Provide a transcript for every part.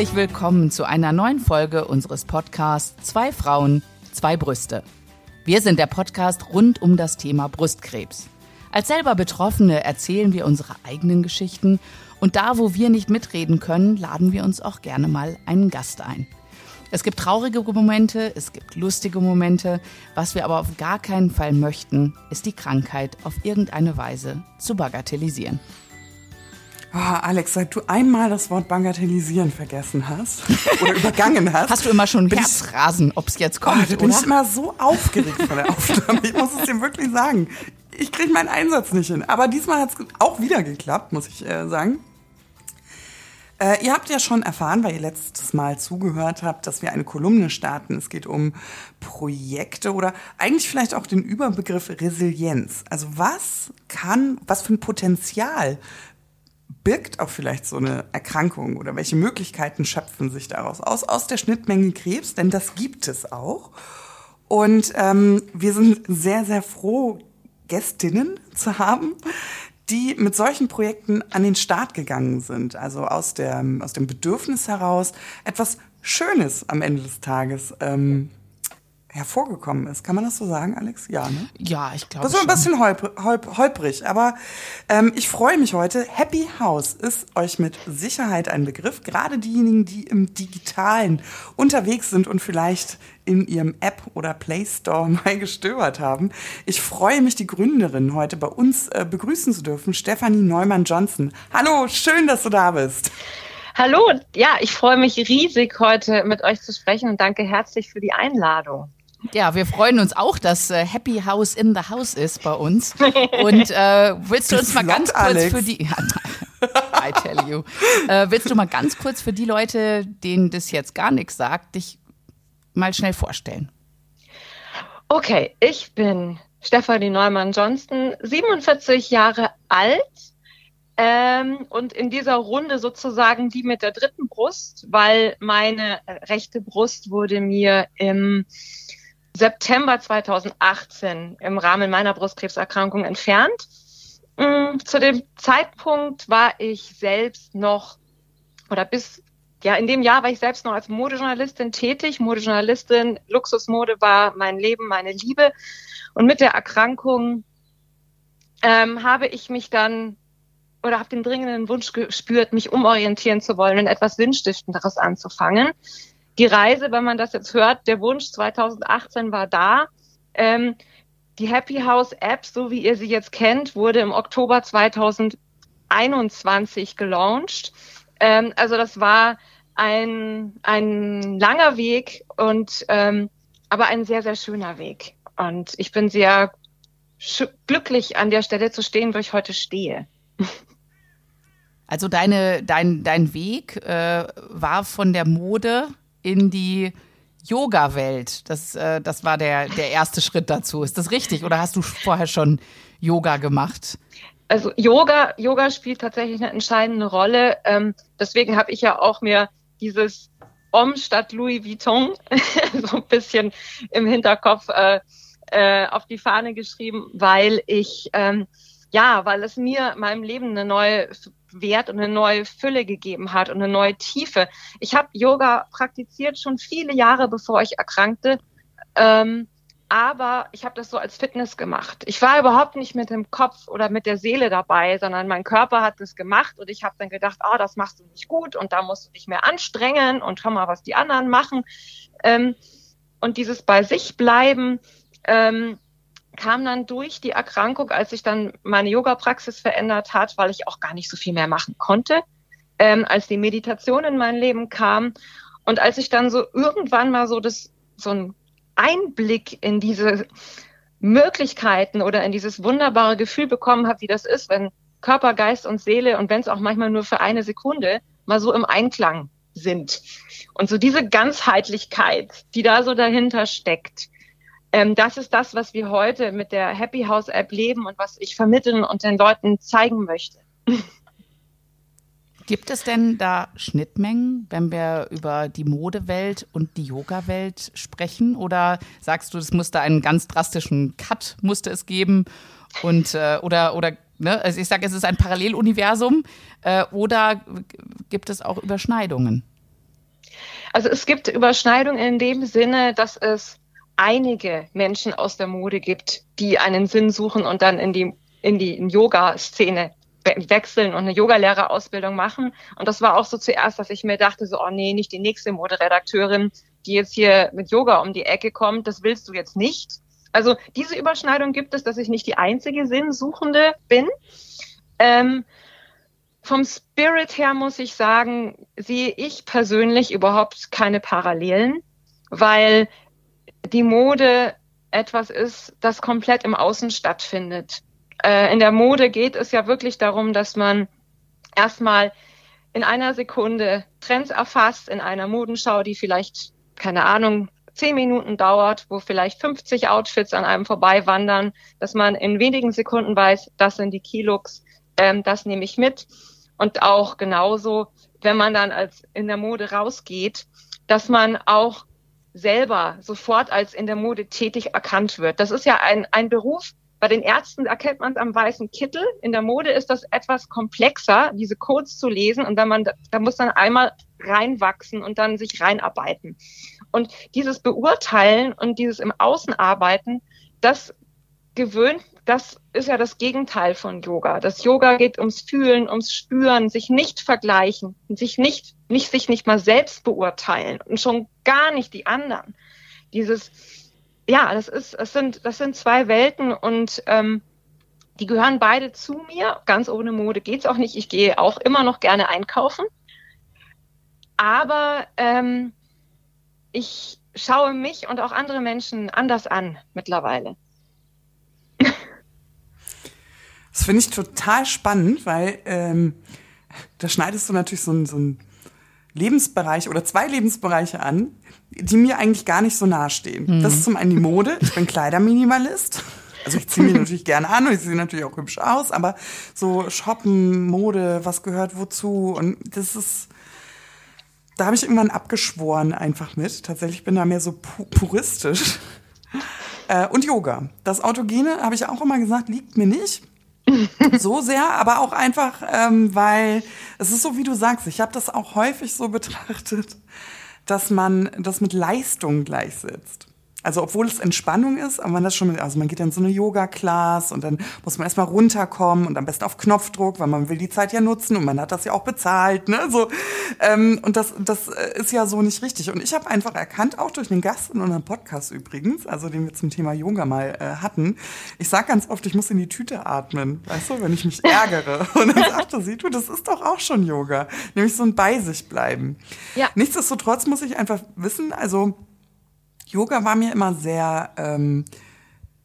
Herzlich willkommen zu einer neuen Folge unseres Podcasts Zwei Frauen, zwei Brüste. Wir sind der Podcast rund um das Thema Brustkrebs. Als selber Betroffene erzählen wir unsere eigenen Geschichten und da, wo wir nicht mitreden können, laden wir uns auch gerne mal einen Gast ein. Es gibt traurige Momente, es gibt lustige Momente. Was wir aber auf gar keinen Fall möchten, ist die Krankheit auf irgendeine Weise zu bagatellisieren. Oh, Alex, seit du einmal das Wort bagatellisieren vergessen hast oder übergangen hast. Hast du immer schon Herzrasen, ob es jetzt kommt, oh, da bin ich immer so aufgeregt von der Aufnahme. Ich muss es dir wirklich sagen. Ich kriege meinen Einsatz nicht hin. Aber diesmal hat es auch wieder geklappt, muss ich äh, sagen. Äh, ihr habt ja schon erfahren, weil ihr letztes Mal zugehört habt, dass wir eine Kolumne starten. Es geht um Projekte oder eigentlich vielleicht auch den Überbegriff Resilienz. Also was kann, was für ein Potenzial birgt auch vielleicht so eine Erkrankung oder welche Möglichkeiten schöpfen sich daraus aus, aus der Schnittmenge Krebs, denn das gibt es auch. Und ähm, wir sind sehr, sehr froh, Gästinnen zu haben, die mit solchen Projekten an den Start gegangen sind. Also aus, der, aus dem Bedürfnis heraus, etwas Schönes am Ende des Tages ähm, hervorgekommen ist. Kann man das so sagen, Alex? Ja, ne? Ja, ich glaube. Das ist ein bisschen holp holp holprig, aber ähm, ich freue mich heute. Happy House ist euch mit Sicherheit ein Begriff. Gerade diejenigen, die im Digitalen unterwegs sind und vielleicht in ihrem App oder Play Store mal gestöbert haben. Ich freue mich, die Gründerin heute bei uns äh, begrüßen zu dürfen, Stefanie Neumann-Johnson. Hallo, schön, dass du da bist. Hallo, ja, ich freue mich riesig, heute mit euch zu sprechen und danke herzlich für die Einladung. Ja, wir freuen uns auch, dass äh, Happy House in the House ist bei uns. Und äh, willst du uns mal ganz kurz Alex. für die. Ja, I tell you. Äh, willst du mal ganz kurz für die Leute, denen das jetzt gar nichts sagt, dich mal schnell vorstellen? Okay, ich bin Stefanie Neumann-Johnston, 47 Jahre alt. Ähm, und in dieser Runde sozusagen die mit der dritten Brust, weil meine rechte Brust wurde mir im September 2018 im Rahmen meiner Brustkrebserkrankung entfernt. Mm, zu dem Zeitpunkt war ich selbst noch oder bis ja, in dem Jahr war ich selbst noch als Modejournalistin tätig. Modejournalistin, Luxusmode war mein Leben, meine Liebe. Und mit der Erkrankung ähm, habe ich mich dann oder habe den dringenden Wunsch gespürt, mich umorientieren zu wollen und etwas Sinnstiftenderes anzufangen die Reise, wenn man das jetzt hört, der Wunsch 2018 war da. Ähm, die Happy House App, so wie ihr sie jetzt kennt, wurde im Oktober 2021 gelauncht. Ähm, also das war ein, ein langer Weg und ähm, aber ein sehr, sehr schöner Weg. Und ich bin sehr glücklich, an der Stelle zu stehen, wo ich heute stehe. Also deine, dein, dein Weg äh, war von der Mode in die Yoga-Welt. Das, äh, das war der, der erste Schritt dazu. Ist das richtig? Oder hast du vorher schon Yoga gemacht? Also Yoga, Yoga spielt tatsächlich eine entscheidende Rolle. Ähm, deswegen habe ich ja auch mir dieses Om statt Louis Vuitton so ein bisschen im Hinterkopf äh, äh, auf die Fahne geschrieben, weil ich ähm, ja, weil es mir meinem Leben eine neue Wert und eine neue Fülle gegeben hat und eine neue Tiefe. Ich habe Yoga praktiziert schon viele Jahre, bevor ich erkrankte. Ähm, aber ich habe das so als Fitness gemacht. Ich war überhaupt nicht mit dem Kopf oder mit der Seele dabei, sondern mein Körper hat das gemacht und ich habe dann gedacht, oh, das machst du nicht gut und da musst du dich mehr anstrengen und schau mal, was die anderen machen. Ähm, und dieses bei sich bleiben, ähm, kam dann durch die Erkrankung, als sich dann meine Yoga-Praxis verändert hat, weil ich auch gar nicht so viel mehr machen konnte, ähm, als die Meditation in mein Leben kam und als ich dann so irgendwann mal so das so ein Einblick in diese Möglichkeiten oder in dieses wunderbare Gefühl bekommen habe, wie das ist, wenn Körper, Geist und Seele und wenn es auch manchmal nur für eine Sekunde mal so im Einklang sind. Und so diese Ganzheitlichkeit, die da so dahinter steckt, ähm, das ist das, was wir heute mit der Happy House App leben und was ich vermitteln und den Leuten zeigen möchte. Gibt es denn da Schnittmengen, wenn wir über die Modewelt und die Yoga-Welt sprechen? Oder sagst du, es musste einen ganz drastischen Cut musste es geben? Und äh, oder oder ne? also ich sage, es ist ein Paralleluniversum. Äh, oder gibt es auch Überschneidungen? Also es gibt Überschneidungen in dem Sinne, dass es einige Menschen aus der Mode gibt, die einen Sinn suchen und dann in die, in die Yoga-Szene wechseln und eine Yogalehrerausbildung machen. Und das war auch so zuerst, dass ich mir dachte, so, oh nee, nicht die nächste Moderedakteurin, die jetzt hier mit Yoga um die Ecke kommt, das willst du jetzt nicht. Also diese Überschneidung gibt es, dass ich nicht die einzige Sinnsuchende bin. Ähm, vom Spirit her muss ich sagen, sehe ich persönlich überhaupt keine Parallelen, weil die Mode etwas ist, das komplett im Außen stattfindet. Äh, in der Mode geht es ja wirklich darum, dass man erstmal in einer Sekunde Trends erfasst, in einer Modenschau, die vielleicht, keine Ahnung, zehn Minuten dauert, wo vielleicht 50 Outfits an einem vorbeiwandern, dass man in wenigen Sekunden weiß, das sind die Keylooks, ähm, das nehme ich mit. Und auch genauso, wenn man dann als in der Mode rausgeht, dass man auch selber sofort als in der Mode tätig erkannt wird. Das ist ja ein, ein Beruf, bei den Ärzten erkennt man es am weißen Kittel. In der Mode ist das etwas komplexer, diese Codes zu lesen. Und wenn man, da muss dann einmal reinwachsen und dann sich reinarbeiten. Und dieses Beurteilen und dieses im Außen arbeiten, das gewöhnt, das ist ja das Gegenteil von Yoga. Das Yoga geht ums Fühlen, ums Spüren, sich nicht vergleichen, sich nicht, nicht, sich nicht mal selbst beurteilen und schon gar nicht die anderen. Dieses, ja, das ist, es sind, das sind zwei Welten und ähm, die gehören beide zu mir. Ganz ohne Mode geht's auch nicht. Ich gehe auch immer noch gerne einkaufen. Aber ähm, ich schaue mich und auch andere Menschen anders an mittlerweile. Das finde ich total spannend, weil ähm, da schneidest du natürlich so, so einen Lebensbereich oder zwei Lebensbereiche an, die mir eigentlich gar nicht so nahestehen. Mhm. Das ist zum einen die Mode. Ich bin Kleiderminimalist. Also ich ziehe mir natürlich gerne an und ich sehe natürlich auch hübsch aus, aber so Shoppen, Mode, was gehört wozu und das ist, da habe ich irgendwann abgeschworen einfach mit. Tatsächlich bin da mehr so pu puristisch. Äh, und Yoga. Das Autogene, habe ich auch immer gesagt, liegt mir nicht. So sehr, aber auch einfach, ähm, weil es ist so, wie du sagst, ich habe das auch häufig so betrachtet, dass man das mit Leistung gleichsetzt. Also obwohl es Entspannung ist, aber man das schon, also man geht in so eine Yoga-Class und dann muss man erstmal runterkommen und am besten auf Knopfdruck, weil man will die Zeit ja nutzen und man hat das ja auch bezahlt, ne? So ähm, und das das äh, ist ja so nicht richtig. Und ich habe einfach erkannt, auch durch den Gast in unserem Podcast übrigens, also den wir zum Thema Yoga mal äh, hatten, ich sag ganz oft, ich muss in die Tüte atmen, weißt du, wenn ich mich ärgere. Und dann sagte sie, du, das ist doch auch schon Yoga, nämlich so ein bei sich bleiben. Ja. Nichtsdestotrotz muss ich einfach wissen, also Yoga war mir immer sehr, ähm,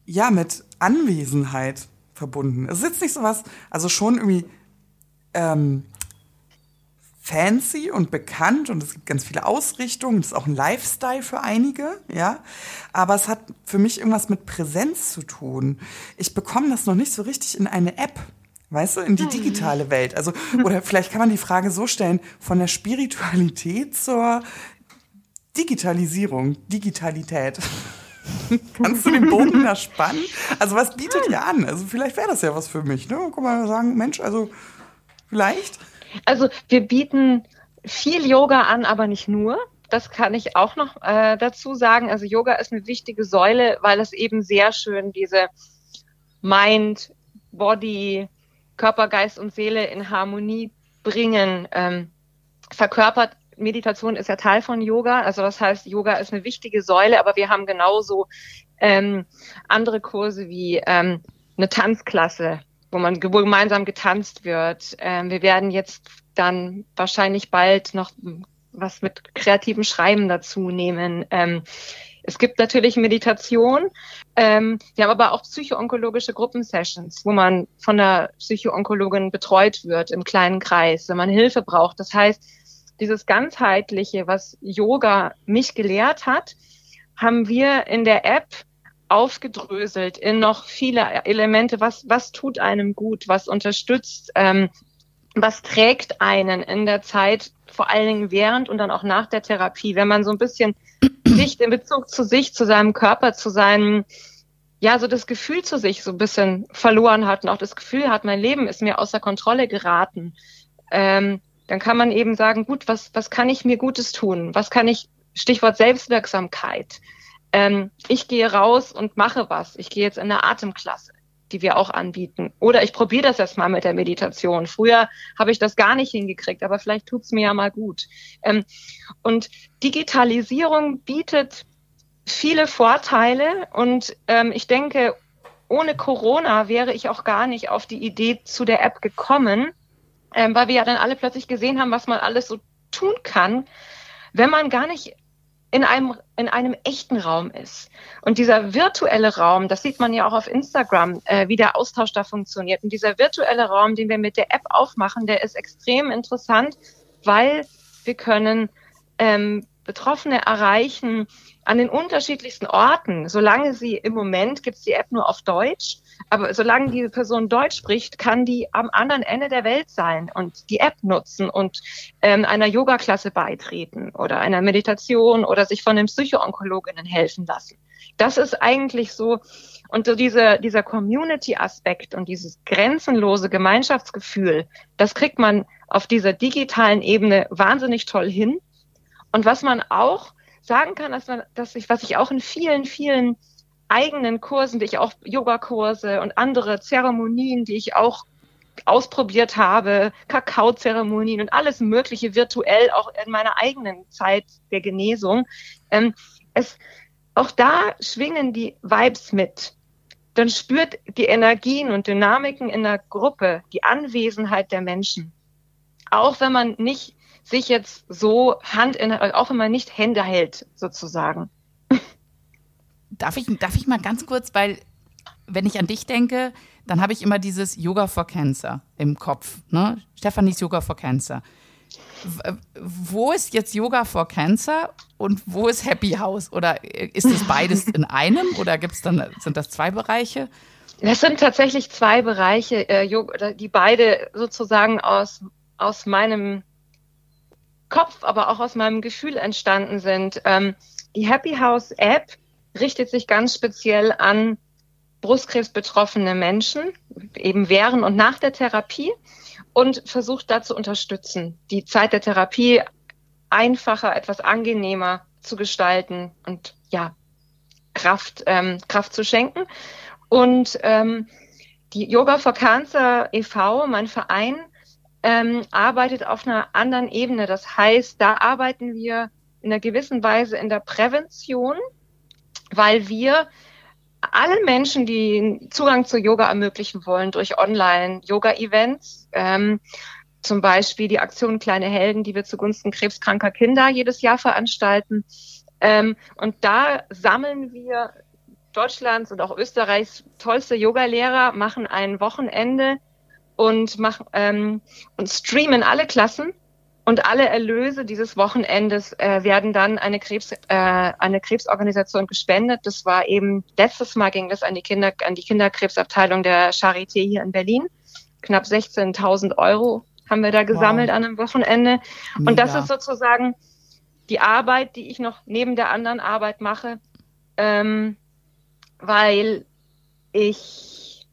ja, mit Anwesenheit verbunden. Es ist jetzt nicht so was, also schon irgendwie ähm, fancy und bekannt und es gibt ganz viele Ausrichtungen. Es ist auch ein Lifestyle für einige, ja. Aber es hat für mich irgendwas mit Präsenz zu tun. Ich bekomme das noch nicht so richtig in eine App. Weißt du, in die hm. digitale Welt. Also, oder vielleicht kann man die Frage so stellen, von der Spiritualität zur Digitalisierung, Digitalität. Kannst du den Bogen da spannen? Also was bietet ihr an? Also vielleicht wäre das ja was für mich. Ne? Guck mal sagen, Mensch, also vielleicht. Also wir bieten viel Yoga an, aber nicht nur. Das kann ich auch noch äh, dazu sagen. Also Yoga ist eine wichtige Säule, weil es eben sehr schön diese Mind, Body, Körper, Geist und Seele in Harmonie bringen ähm, verkörpert Meditation ist ja Teil von Yoga. Also das heißt, Yoga ist eine wichtige Säule, aber wir haben genauso ähm, andere Kurse wie ähm, eine Tanzklasse, wo man wo gemeinsam getanzt wird. Ähm, wir werden jetzt dann wahrscheinlich bald noch was mit kreativem Schreiben dazu nehmen. Ähm, es gibt natürlich Meditation. Ähm, wir haben aber auch psychoonkologische Gruppensessions, wo man von der Psychoonkologin betreut wird im kleinen Kreis, wenn man Hilfe braucht. Das heißt, dieses ganzheitliche, was Yoga mich gelehrt hat, haben wir in der App aufgedröselt in noch viele Elemente. Was, was tut einem gut? Was unterstützt? Ähm, was trägt einen in der Zeit, vor allen Dingen während und dann auch nach der Therapie, wenn man so ein bisschen sich in Bezug zu sich, zu seinem Körper, zu seinem, ja, so das Gefühl zu sich so ein bisschen verloren hat und auch das Gefühl hat, mein Leben ist mir außer Kontrolle geraten. Ähm, dann kann man eben sagen, gut, was, was kann ich mir Gutes tun? Was kann ich, Stichwort Selbstwirksamkeit. Ähm, ich gehe raus und mache was. Ich gehe jetzt in eine Atemklasse die wir auch anbieten. Oder ich probiere das erst mal mit der Meditation. Früher habe ich das gar nicht hingekriegt, aber vielleicht tut's mir ja mal gut. Ähm, und Digitalisierung bietet viele Vorteile und ähm, ich denke, ohne Corona wäre ich auch gar nicht auf die Idee zu der App gekommen, ähm, weil wir ja dann alle plötzlich gesehen haben, was man alles so tun kann, wenn man gar nicht in einem, in einem echten Raum ist. Und dieser virtuelle Raum, das sieht man ja auch auf Instagram, äh, wie der Austausch da funktioniert. Und dieser virtuelle Raum, den wir mit der App aufmachen, der ist extrem interessant, weil wir können ähm, Betroffene erreichen an den unterschiedlichsten Orten. Solange sie im Moment gibt es die App nur auf Deutsch, aber solange diese Person Deutsch spricht, kann die am anderen Ende der Welt sein und die App nutzen und ähm, einer Yoga-Klasse beitreten oder einer Meditation oder sich von den Psychoonkologinnen helfen lassen. Das ist eigentlich so, und so diese, dieser Community-Aspekt und dieses grenzenlose Gemeinschaftsgefühl, das kriegt man auf dieser digitalen Ebene wahnsinnig toll hin. Und was man auch sagen kann, dass, man, dass ich, was ich auch in vielen, vielen eigenen Kursen, die ich auch Yogakurse und andere Zeremonien, die ich auch ausprobiert habe, Kakaozeremonien und alles Mögliche virtuell, auch in meiner eigenen Zeit der Genesung. Ähm, es, auch da schwingen die Vibes mit. Dann spürt die Energien und Dynamiken in der Gruppe, die Anwesenheit der Menschen. Auch wenn man nicht sich jetzt so Hand in, auch wenn man nicht Hände hält, sozusagen. Darf ich, darf ich mal ganz kurz, weil wenn ich an dich denke, dann habe ich immer dieses Yoga for Cancer im Kopf. Ne? Stefanis Yoga for Cancer. Wo ist jetzt Yoga for Cancer und wo ist Happy House? Oder ist es beides in einem oder gibt's dann, sind das zwei Bereiche? Das sind tatsächlich zwei Bereiche, äh, die beide sozusagen aus, aus meinem Kopf, aber auch aus meinem Gefühl entstanden sind. Ähm, die Happy House App richtet sich ganz speziell an Brustkrebsbetroffene Menschen, eben während und nach der Therapie und versucht da zu unterstützen, die Zeit der Therapie einfacher, etwas angenehmer zu gestalten und ja, Kraft, ähm, Kraft zu schenken. Und ähm, die Yoga for Cancer e.V., mein Verein, ähm, arbeitet auf einer anderen Ebene. Das heißt, da arbeiten wir in einer gewissen Weise in der Prävention, weil wir allen Menschen, die Zugang zu Yoga ermöglichen wollen durch Online-Yoga-Events, ähm, zum Beispiel die Aktion Kleine Helden, die wir zugunsten krebskranker Kinder jedes Jahr veranstalten. Ähm, und da sammeln wir Deutschlands und auch Österreichs tollste Yogalehrer, machen ein Wochenende und, mach, ähm, und streamen alle Klassen und alle Erlöse dieses Wochenendes äh, werden dann eine Krebs äh, eine Krebsorganisation gespendet. Das war eben letztes Mal ging das an die Kinder an die Kinderkrebsabteilung der Charité hier in Berlin. Knapp 16.000 Euro haben wir da gesammelt wow. an einem Wochenende. Mega. Und das ist sozusagen die Arbeit, die ich noch neben der anderen Arbeit mache, ähm, weil ich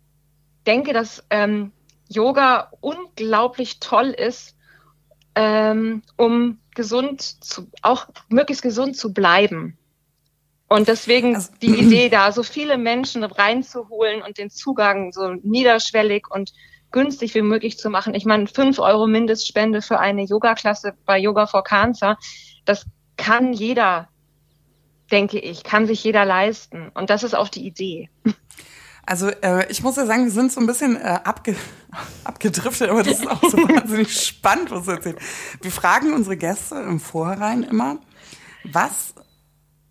denke, dass ähm, Yoga unglaublich toll ist, ähm, um gesund zu, auch möglichst gesund zu bleiben. Und deswegen also, die Idee, da so viele Menschen reinzuholen und den Zugang so niederschwellig und günstig wie möglich zu machen. Ich meine, fünf Euro Mindestspende für eine Yoga-Klasse bei Yoga for Cancer, das kann jeder, denke ich, kann sich jeder leisten. Und das ist auch die Idee. Also äh, ich muss ja sagen, wir sind so ein bisschen äh, abge abgedriftet, aber das ist auch so wahnsinnig spannend, was du erzählst. Wir fragen unsere Gäste im Vorhinein immer, was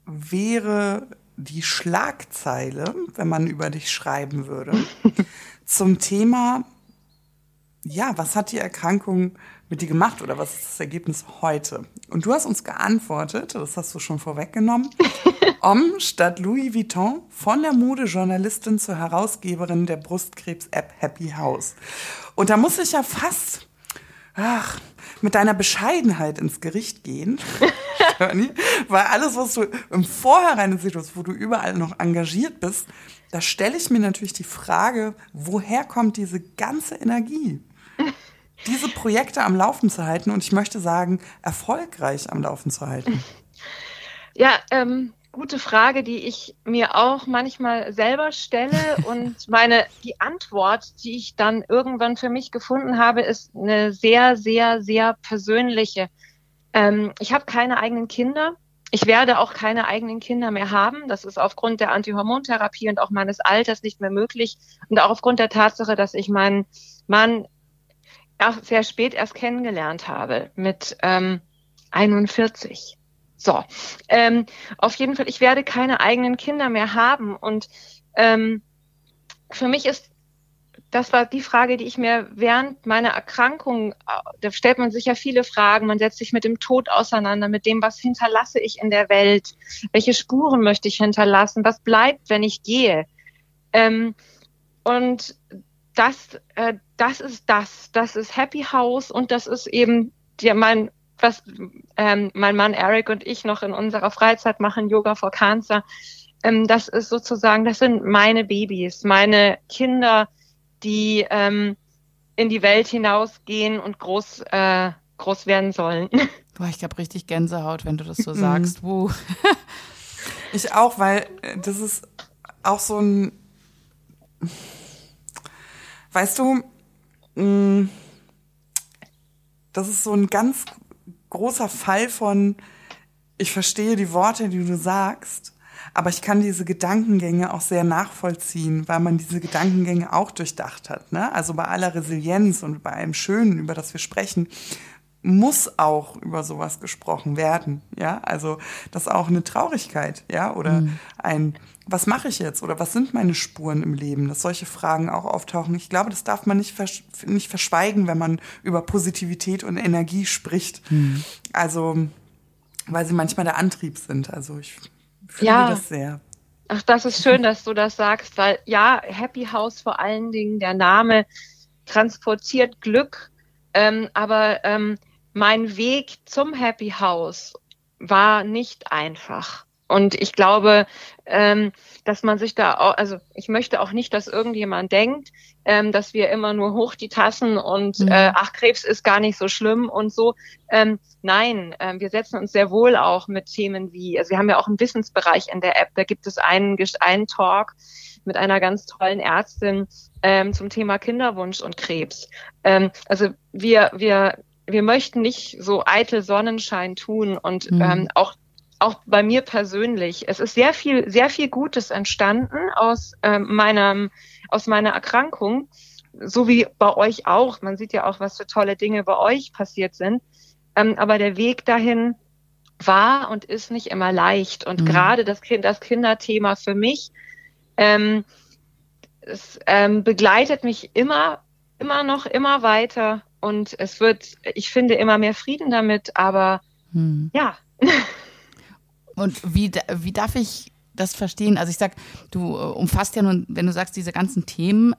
wäre die Schlagzeile, wenn man über dich schreiben würde, zum Thema, ja, was hat die Erkrankung mit dir gemacht oder was ist das Ergebnis heute? Und du hast uns geantwortet, das hast du schon vorweggenommen, Om statt Louis Vuitton von der Modejournalistin zur Herausgeberin der Brustkrebs-App Happy House. Und da muss ich ja fast ach, mit deiner Bescheidenheit ins Gericht gehen, weil alles, was du im Vorhinein siehst, wo du überall noch engagiert bist, da stelle ich mir natürlich die Frage, woher kommt diese ganze Energie? Diese Projekte am Laufen zu halten und ich möchte sagen, erfolgreich am Laufen zu halten? Ja, ähm, gute Frage, die ich mir auch manchmal selber stelle und meine die Antwort, die ich dann irgendwann für mich gefunden habe, ist eine sehr, sehr, sehr persönliche. Ähm, ich habe keine eigenen Kinder. Ich werde auch keine eigenen Kinder mehr haben. Das ist aufgrund der Antihormontherapie und auch meines Alters nicht mehr möglich und auch aufgrund der Tatsache, dass ich meinen Mann auch sehr spät erst kennengelernt habe mit ähm, 41. So, ähm, auf jeden Fall, ich werde keine eigenen Kinder mehr haben. Und ähm, für mich ist, das war die Frage, die ich mir während meiner Erkrankung, da stellt man sich ja viele Fragen, man setzt sich mit dem Tod auseinander, mit dem, was hinterlasse ich in der Welt, welche Spuren möchte ich hinterlassen, was bleibt, wenn ich gehe. Ähm, und das, äh, das ist das, das ist Happy House und das ist eben die, mein was ähm, mein Mann Eric und ich noch in unserer Freizeit machen, Yoga for Cancer. Ähm, das ist sozusagen, das sind meine Babys, meine Kinder, die ähm, in die Welt hinausgehen und groß, äh, groß werden sollen. Boah, ich habe richtig Gänsehaut, wenn du das so sagst. Wuh. ich auch, weil äh, das ist auch so ein, weißt du, mm, das ist so ein ganz großer Fall von, ich verstehe die Worte, die du sagst, aber ich kann diese Gedankengänge auch sehr nachvollziehen, weil man diese Gedankengänge auch durchdacht hat. Ne? Also bei aller Resilienz und bei allem Schönen, über das wir sprechen, muss auch über sowas gesprochen werden. Ja, also das ist auch eine Traurigkeit, ja, oder mhm. ein was mache ich jetzt oder was sind meine Spuren im Leben, dass solche Fragen auch auftauchen. Ich glaube, das darf man nicht, versch nicht verschweigen, wenn man über Positivität und Energie spricht. Mhm. Also, weil sie manchmal der Antrieb sind. Also ich fühle ja. das sehr. Ach, das ist schön, dass du das sagst, weil ja, Happy House vor allen Dingen, der Name transportiert Glück, ähm, aber ähm, mein Weg zum Happy House war nicht einfach. Und ich glaube, ähm, dass man sich da auch, also ich möchte auch nicht, dass irgendjemand denkt, ähm, dass wir immer nur hoch die Tassen und mhm. äh, ach, Krebs ist gar nicht so schlimm und so. Ähm, nein, äh, wir setzen uns sehr wohl auch mit Themen wie, also wir haben ja auch einen Wissensbereich in der App, da gibt es einen, einen Talk mit einer ganz tollen Ärztin ähm, zum Thema Kinderwunsch und Krebs. Ähm, also wir, wir wir möchten nicht so eitel Sonnenschein tun und mhm. ähm, auch auch bei mir persönlich. Es ist sehr viel, sehr viel Gutes entstanden aus ähm, meinem, aus meiner Erkrankung, so wie bei euch auch. Man sieht ja auch, was für tolle Dinge bei euch passiert sind. Ähm, aber der Weg dahin war und ist nicht immer leicht. Und mhm. gerade das, kind, das Kinderthema für mich, ähm, es ähm, begleitet mich immer, immer noch, immer weiter. Und es wird, ich finde, immer mehr Frieden damit. Aber mhm. ja. Und wie, wie darf ich das verstehen? Also ich sag, du äh, umfasst ja nun, wenn du sagst, diese ganzen Themen,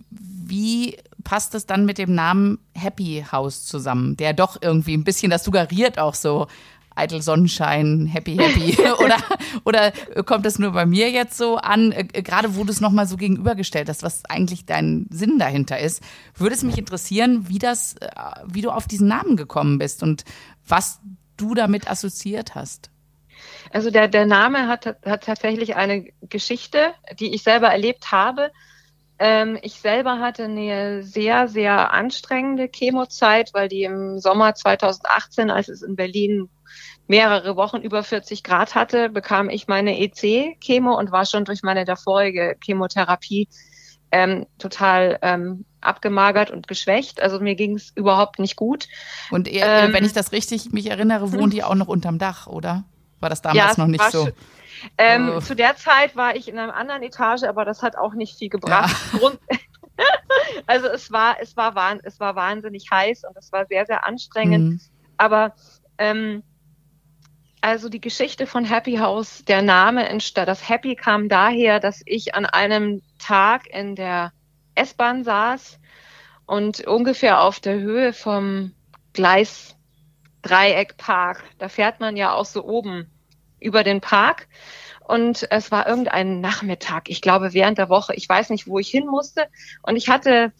wie passt das dann mit dem Namen Happy House zusammen, der doch irgendwie ein bisschen das suggeriert auch so eitel Sonnenschein, happy, happy. oder, oder kommt das nur bei mir jetzt so an, äh, gerade wo du es nochmal so gegenübergestellt hast, was eigentlich dein Sinn dahinter ist, würde es mich interessieren, wie das, äh, wie du auf diesen Namen gekommen bist und was du damit assoziiert hast. Also der, der Name hat, hat tatsächlich eine Geschichte, die ich selber erlebt habe. Ähm, ich selber hatte eine sehr, sehr anstrengende Chemozeit, weil die im Sommer 2018, als es in Berlin mehrere Wochen über 40 Grad hatte, bekam ich meine EC-Chemo und war schon durch meine davorige Chemotherapie ähm, total ähm, abgemagert und geschwächt. Also mir ging es überhaupt nicht gut. Und ihr, ähm, wenn ich das richtig mich erinnere, wohnt ihr auch noch unterm Dach, oder? War das damals ja, noch nicht so? Ähm, oh. Zu der Zeit war ich in einer anderen Etage, aber das hat auch nicht viel gebracht. Ja. also es war, es war, es war wahnsinnig heiß und es war sehr, sehr anstrengend. Mhm. Aber ähm, also die Geschichte von Happy House, der Name entstand, das Happy kam daher, dass ich an einem Tag in der S-Bahn saß und ungefähr auf der Höhe vom Gleis Dreieckpark. Da fährt man ja auch so oben über den Park. Und es war irgendein Nachmittag, ich glaube während der Woche. Ich weiß nicht, wo ich hin musste. Und ich hatte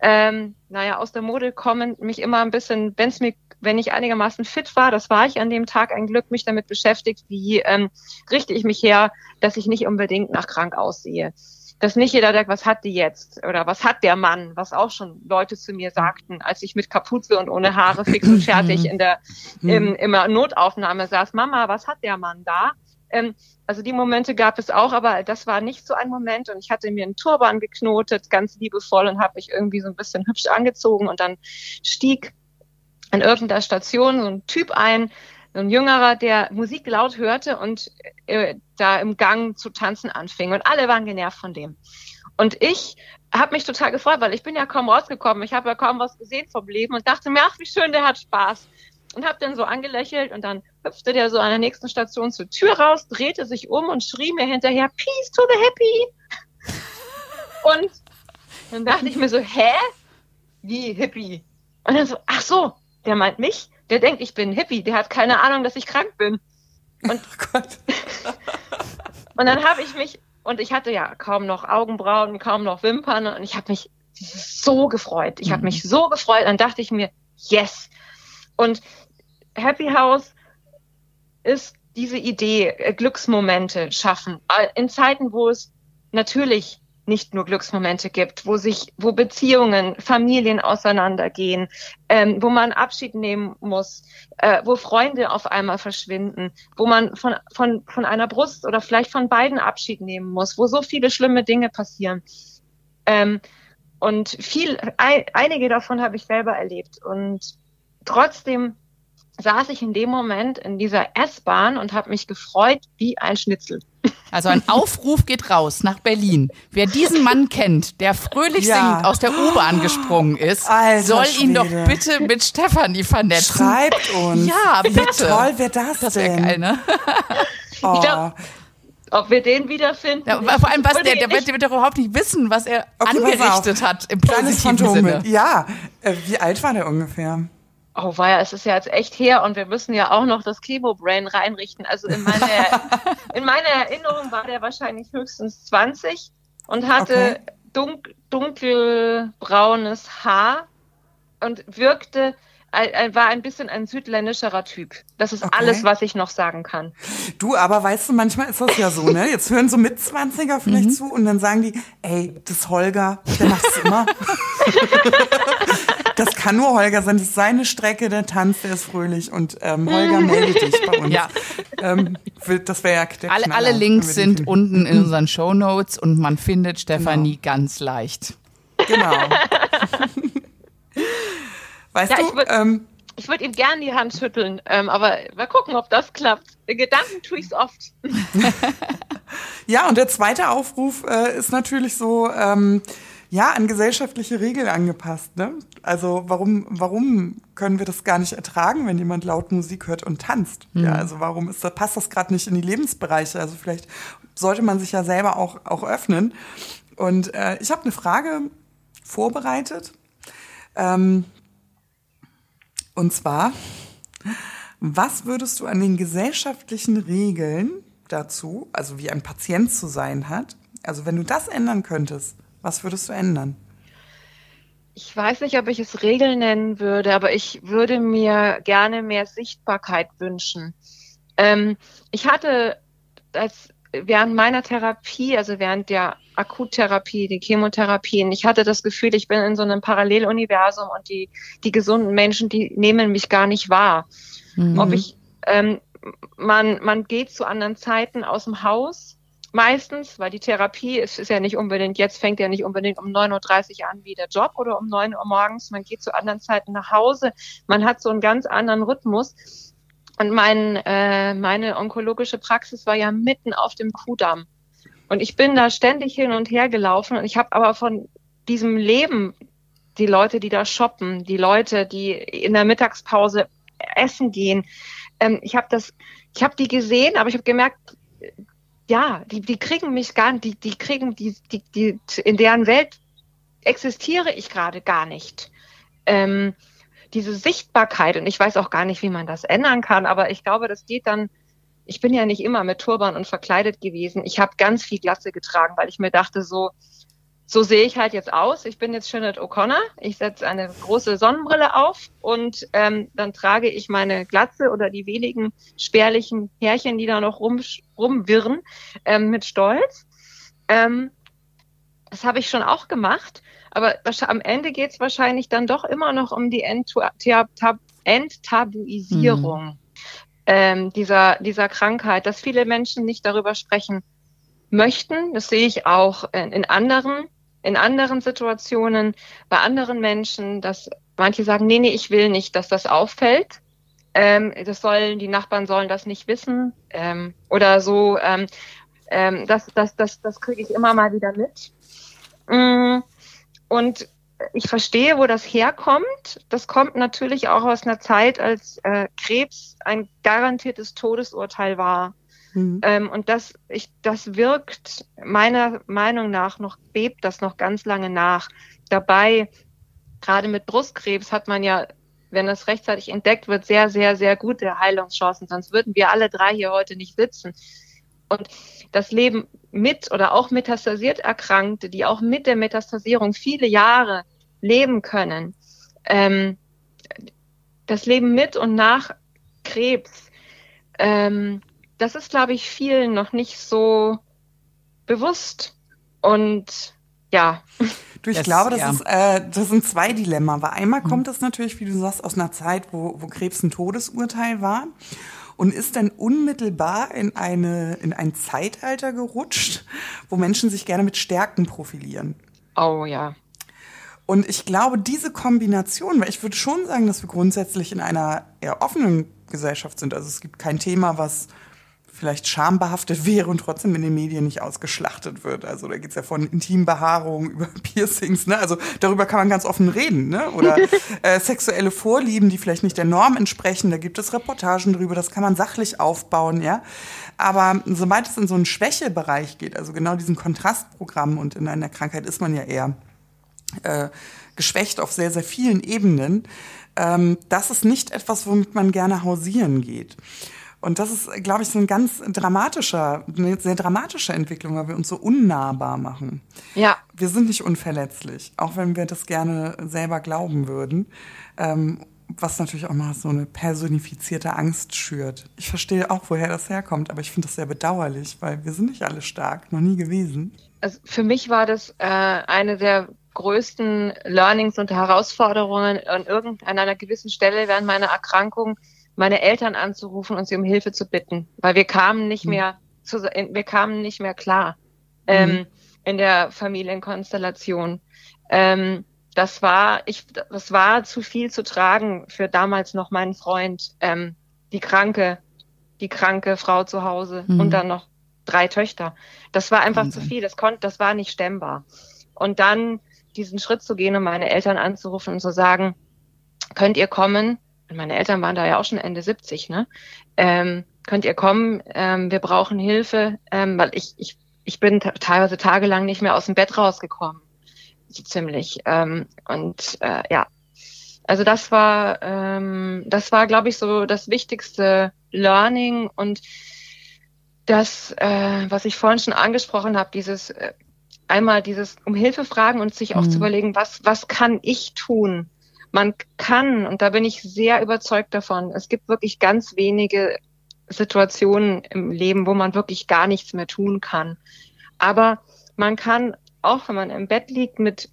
ähm, naja, aus der Mode kommen, mich immer ein bisschen, wenn es mir, wenn ich einigermaßen fit war, das war ich an dem Tag ein Glück, mich damit beschäftigt, wie ähm, richte ich mich her, dass ich nicht unbedingt nach krank aussehe. Dass nicht jeder denkt, was hat die jetzt? Oder was hat der Mann? Was auch schon Leute zu mir sagten, als ich mit Kapuze und ohne Haare fix und fertig in der im, immer Notaufnahme saß. Mama, was hat der Mann da? Ähm, also die Momente gab es auch, aber das war nicht so ein Moment. Und ich hatte mir einen Turban geknotet, ganz liebevoll, und habe mich irgendwie so ein bisschen hübsch angezogen. Und dann stieg an irgendeiner Station so ein Typ ein, ein Jüngerer, der Musik laut hörte und äh, da im Gang zu tanzen anfing. Und alle waren genervt von dem. Und ich habe mich total gefreut, weil ich bin ja kaum rausgekommen. Ich habe ja kaum was gesehen vom Leben und dachte mir, ach, wie schön, der hat Spaß. Und habe dann so angelächelt und dann hüpfte der so an der nächsten Station zur Tür raus, drehte sich um und schrie mir hinterher, Peace to the Happy. Und dann dachte ich mir so, hä? Wie Hippie? Und dann so, ach so, der meint mich? Der denkt, ich bin Hippie. Der hat keine Ahnung, dass ich krank bin. Und, Oh und dann habe ich mich, und ich hatte ja kaum noch Augenbrauen, kaum noch Wimpern, und ich habe mich so gefreut. Ich habe mich so gefreut. Dann dachte ich mir, yes. Und Happy House ist diese Idee, äh, Glücksmomente schaffen. Äh, In Zeiten, wo es natürlich nicht nur Glücksmomente gibt, wo sich, wo Beziehungen, Familien auseinandergehen, ähm, wo man Abschied nehmen muss, äh, wo Freunde auf einmal verschwinden, wo man von, von, von einer Brust oder vielleicht von beiden Abschied nehmen muss, wo so viele schlimme Dinge passieren. Ähm, und viel, ein, einige davon habe ich selber erlebt. Und trotzdem saß ich in dem Moment in dieser S-Bahn und habe mich gefreut wie ein Schnitzel. Also ein Aufruf geht raus nach Berlin. Wer diesen Mann kennt, der fröhlich Ja. singend aus der U-Bahn gesprungen ist, Alter soll ihn doch Schwede. bitte mit Stefanie vernetzen. Schreibt uns. Ja, Wie bitte. toll wäre das, Das denn? wäre geil, ne? Oh. Ich glaub, Ob wir den wiederfinden? Ja, vor allem, was der, der wird, der wird doch überhaupt nicht wissen, was er Okay, angerichtet hat im positiven. Sinne. Ja, äh, wie alt war der ungefähr? Oh, war ja, es ist ja jetzt echt her und wir müssen ja auch noch das Chemo-Brain reinrichten. Also in meiner, in meiner Erinnerung war der wahrscheinlich höchstens 20 und hatte Okay. dunk, dunkelbraunes Haar und wirkte, ein- ein- war ein bisschen ein südländischerer Typ. Das ist Okay. alles, was ich noch sagen kann. Du, aber weißt du, manchmal ist das ja so, ne? Jetzt hören so Mitzwanziger vielleicht Mhm. zu und dann sagen die, ey, das Holger, der macht's immer. das kann nur Holger sein, das ist seine Strecke, der tanzt, der ist fröhlich und ähm, Holger melde dich bei uns. Ja. Ähm, will- das wäre ja der Alle, alle Links sind unten in unseren Shownotes und man findet Stefanie Genau. ganz leicht. Genau. Weißt Ja, ich du, ähm, Ich würde ihm gern die Hand schütteln, ähm, aber mal gucken, ob das klappt. In Gedanken tue ich's oft. ja, und der zweite Aufruf äh, ist natürlich so, ähm, ja, an gesellschaftliche Regeln angepasst. Ne? Also warum, warum können wir das gar nicht ertragen, wenn jemand laut Musik hört und tanzt? Ja, also warum ist das, passt das gerade nicht in die Lebensbereiche? Also vielleicht sollte man sich ja selber auch, auch öffnen. Und äh, ich habe eine Frage vorbereitet. Ähm, und zwar, was würdest du an den gesellschaftlichen Regeln dazu, also wie ein Patient zu sein hat, also wenn du das ändern könntest, was würdest du ändern? Ich weiß nicht, ob ich es Regeln nennen würde, aber ich würde mir gerne mehr Sichtbarkeit wünschen. Ähm, ich hatte als während meiner Therapie, also während der Akuttherapie, die Chemotherapien, ich hatte das Gefühl, ich bin in so einem Paralleluniversum und die, die gesunden Menschen, die nehmen mich gar nicht wahr. Ob ich, ähm, man, man geht zu anderen Zeiten aus dem Haus, meistens, weil die Therapie ist, ist ja nicht unbedingt, jetzt fängt ja nicht unbedingt um 9.30 Uhr an wie der Job oder um 9 Uhr morgens. Man geht zu anderen Zeiten nach Hause. Man hat so einen ganz anderen Rhythmus. Und mein, äh, meine onkologische Praxis war ja mitten auf dem Kudamm. Und ich bin da ständig hin und her gelaufen und ich habe aber von diesem Leben, die Leute, die da shoppen, die Leute, die in der Mittagspause essen gehen, ähm, ich habe das, ich habe die gesehen, aber ich habe gemerkt, ja, die, die kriegen mich gar nicht, die, die kriegen die, die, die, in deren Welt existiere ich gerade gar nicht. Ähm, diese Sichtbarkeit, und ich weiß auch gar nicht, wie man das ändern kann, aber ich glaube, das geht dann, ich bin ja nicht immer mit Turban und verkleidet gewesen. Ich habe ganz viel Glatze getragen, weil ich mir dachte, so, so sehe ich halt jetzt aus. Ich bin jetzt Sinead O'Connor. Ich setze eine große Sonnenbrille auf und ähm, dann trage ich meine Glatze oder die wenigen spärlichen Härchen, die da noch rum, rumwirren, ähm, mit Stolz. Ähm, das habe ich schon auch gemacht, aber am Ende geht es wahrscheinlich dann doch immer noch um die Enttabuisierung mhm. ähm, dieser, dieser Krankheit, dass viele Menschen nicht darüber sprechen möchten. Das sehe ich auch in, in anderen in anderen Situationen, bei anderen Menschen, dass manche sagen, nee, nee, ich will nicht, dass das auffällt. Ähm, das sollen, die Nachbarn sollen das nicht wissen ähm, oder so. Ähm, ähm, das das, das, das kriege ich immer mal wieder mit. Mm, und ich verstehe, wo das herkommt. Das kommt natürlich auch aus einer Zeit, als äh, Krebs ein garantiertes Todesurteil war. Mhm. Ähm, und das, ich, das wirkt meiner Meinung nach noch, bebt das noch ganz lange nach. Dabei, gerade mit Brustkrebs hat man ja, wenn das rechtzeitig entdeckt wird, sehr, sehr, sehr gute Heilungschancen. Sonst würden wir alle drei hier heute nicht sitzen. Und das Leben mit oder auch metastasiert Erkrankte, die auch mit der Metastasierung viele Jahre leben können, ähm, das Leben mit und nach Krebs, ähm, das ist, glaube ich, vielen noch nicht so bewusst. Und ja. Du, ich das, glaube, das, ja. ist, äh, das sind zwei Dilemma. Weil einmal mhm. kommt es natürlich, wie du sagst, aus einer Zeit, wo, wo Krebs ein Todesurteil war und ist dann unmittelbar in, eine, in ein Zeitalter gerutscht, wo Menschen sich gerne mit Stärken profilieren. Oh ja. Und ich glaube, diese Kombination, weil ich würde schon sagen, dass wir grundsätzlich in einer eher offenen Gesellschaft sind. Also es gibt kein Thema, was vielleicht schambehaftet wäre und trotzdem in den Medien nicht ausgeschlachtet wird. Also da geht's ja von Intimbehaarung über Piercings, ne? Also darüber kann man ganz offen reden, ne? Oder äh, sexuelle Vorlieben, die vielleicht nicht der Norm entsprechen, da gibt es Reportagen drüber, das kann man sachlich aufbauen, ja. Aber sobald es in so einen Schwächebereich geht, also genau diesen Kontrastprogramm und in einer Krankheit ist man ja eher äh, geschwächt auf sehr, sehr vielen Ebenen, ähm, das ist nicht etwas, womit man gerne hausieren geht. Und das ist, glaube ich, so ein ganz dramatischer, eine sehr dramatische Entwicklung, weil wir uns so unnahbar machen. Ja. Wir sind nicht unverletzlich, auch wenn wir das gerne selber glauben würden. Ähm, was natürlich auch mal so eine personifizierte Angst schürt. Ich verstehe auch, woher das herkommt, aber ich finde das sehr bedauerlich, weil wir sind nicht alle stark, noch nie gewesen. Also für mich war das äh, eine der größten Learnings und Herausforderungen an irgendeiner gewissen Stelle während meiner Erkrankung meine Eltern anzurufen und sie um Hilfe zu bitten, weil wir kamen nicht mhm. mehr zu, wir kamen nicht mehr klar ähm, mhm. in der Familienkonstellation. Ähm, das war ich, das war zu viel zu tragen für damals noch meinen Freund, ähm, die kranke, die kranke Frau zu Hause mhm. und dann noch drei Töchter. Das war einfach Wahnsinn. zu viel. Das konnte, das war nicht stemmbar. Und dann diesen Schritt zu gehen und meine Eltern anzurufen und zu sagen, könnt ihr kommen? Meine Eltern waren da ja auch schon Ende 70, ne? Ähm, könnt ihr kommen? Ähm, wir brauchen Hilfe, ähm, weil ich, ich, ich bin teilweise tagelang nicht mehr aus dem Bett rausgekommen. So ziemlich. Ähm, und äh, ja, also das war, ähm, das war, glaube ich, so das wichtigste Learning und das, äh, was ich vorhin schon angesprochen habe, dieses äh, einmal dieses um Hilfe fragen und sich auch mhm. zu überlegen, was, was kann ich tun? Man kann, und da bin ich sehr überzeugt davon, es gibt wirklich ganz wenige Situationen im Leben, wo man wirklich gar nichts mehr tun kann. Aber man kann, auch wenn man im Bett liegt mit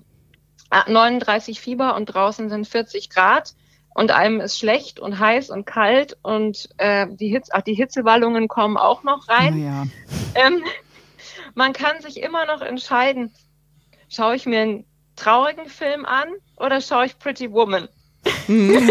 39 Fieber und draußen sind 40 Grad und einem ist schlecht und heiß und kalt und äh, die, Hitze, ach, die Hitzewallungen kommen auch noch rein. Ja. ähm, man kann sich immer noch entscheiden, schaue ich mir einen traurigen Film an oder schaue ich Pretty Woman? Hm.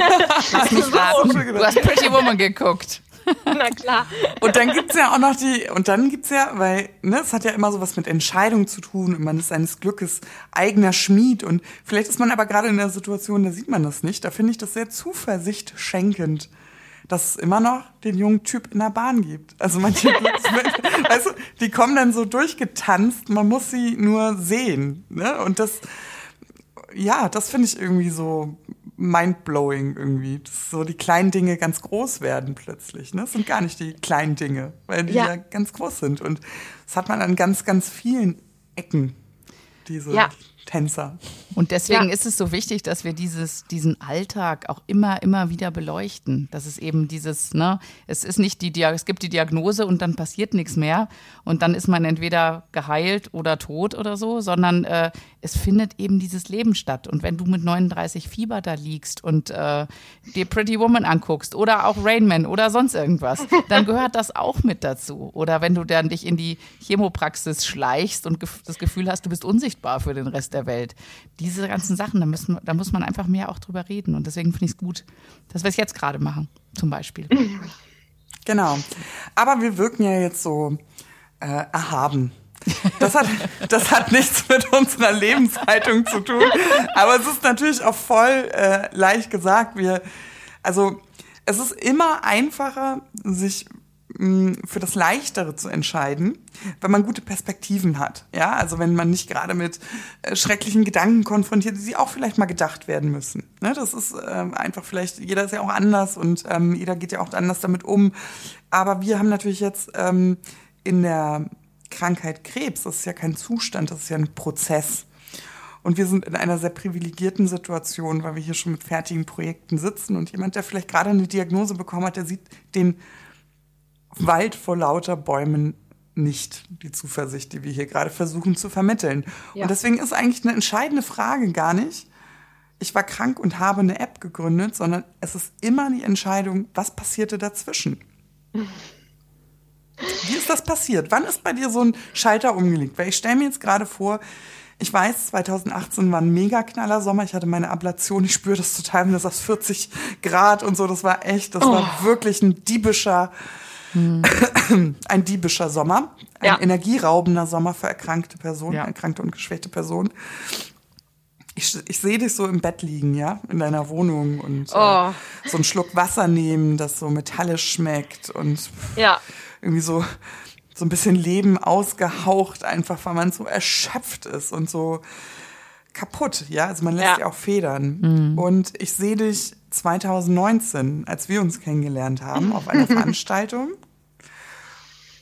Lass mich raten. Du hast Pretty Woman geguckt. Na klar. Und dann gibt's ja auch noch die, und dann gibt's ja, weil, ne, es hat ja immer so was mit Entscheidung zu tun und man ist seines Glückes eigener Schmied und vielleicht ist man aber gerade in der Situation, da sieht man das nicht. Da finde ich das sehr zuversichtschenkend, dass es immer noch den jungen Typ in der Bahn gibt. Also manche, weißt du, die kommen dann so durchgetanzt, man muss sie nur sehen, ne, und das, ja, das finde ich irgendwie so mindblowing irgendwie. Dass so die kleinen Dinge ganz groß werden plötzlich. Ne? Das sind gar nicht die kleinen Dinge, weil die ja, ja ganz groß sind. Und das hat man an ganz, ganz vielen Ecken diese ja. Tänzer. Und deswegen ja. ist es so wichtig, dass wir dieses, diesen Alltag auch immer, immer wieder beleuchten. Das ist eben dieses, ne, es ist nicht die, es gibt die Diagnose und dann passiert nichts mehr und dann ist man entweder geheilt oder tot oder so, sondern äh, es findet eben dieses Leben statt. Und wenn du mit 39 Fieber da liegst und äh, dir Pretty Woman anguckst oder auch Rainman oder sonst irgendwas, dann gehört das auch mit dazu. Oder wenn du dann dich in die Chemopraxis schleichst und das Gefühl hast, du bist unsichtbar für den Rest der Welt diese ganzen Sachen, da, müssen, da muss man einfach mehr auch drüber reden. Und deswegen finde ich es gut, dass wir es jetzt gerade machen, zum Beispiel. Genau. Aber wir wirken ja jetzt so äh, erhaben. Das hat, das hat nichts mit unserer Lebenshaltung zu tun. Aber es ist natürlich auch voll äh, leicht gesagt. Wir, also es ist immer einfacher, sich für das Leichtere zu entscheiden, wenn man gute Perspektiven hat. Ja, also wenn man nicht gerade mit äh, schrecklichen Gedanken konfrontiert, die auch vielleicht mal gedacht werden müssen. Ne, das ist äh, einfach vielleicht, jeder ist ja auch anders und ähm, jeder geht ja auch anders damit um. Aber wir haben natürlich jetzt ähm, in der Krankheit Krebs, das ist ja kein Zustand, das ist ja ein Prozess. Und wir sind in einer sehr privilegierten Situation, weil wir hier schon mit fertigen Projekten sitzen und jemand, der vielleicht gerade eine Diagnose bekommen hat, der sieht den Wald vor lauter Bäumen nicht die Zuversicht, die wir hier gerade versuchen zu vermitteln. Ja. Und deswegen ist eigentlich eine entscheidende Frage gar nicht, ich war krank und habe eine App gegründet, sondern es ist immer die Entscheidung, was passierte dazwischen. Wie ist das passiert? Wann ist bei dir so ein Schalter umgelegt? Weil ich stelle mir jetzt gerade vor, ich weiß, 2018 war ein mega knaller Sommer. Ich hatte meine Ablation. Ich spüre das total, wenn das auf 40 Grad und so. Das war echt, das oh. war wirklich ein diebischer hm. Ein diebischer Sommer, ein ja. energieraubender Sommer für erkrankte Personen, ja. erkrankte und geschwächte Personen. Ich, ich sehe dich so im Bett liegen, ja, in deiner Wohnung und äh, oh. äh, so einen Schluck Wasser nehmen, das so metallisch schmeckt und ja. irgendwie so so ein bisschen Leben ausgehaucht, einfach weil man so erschöpft ist und so kaputt, ja. Also man lässt ja auch federn. Mhm. Und ich sehe dich 2019, als wir uns kennengelernt haben, auf einer Veranstaltung.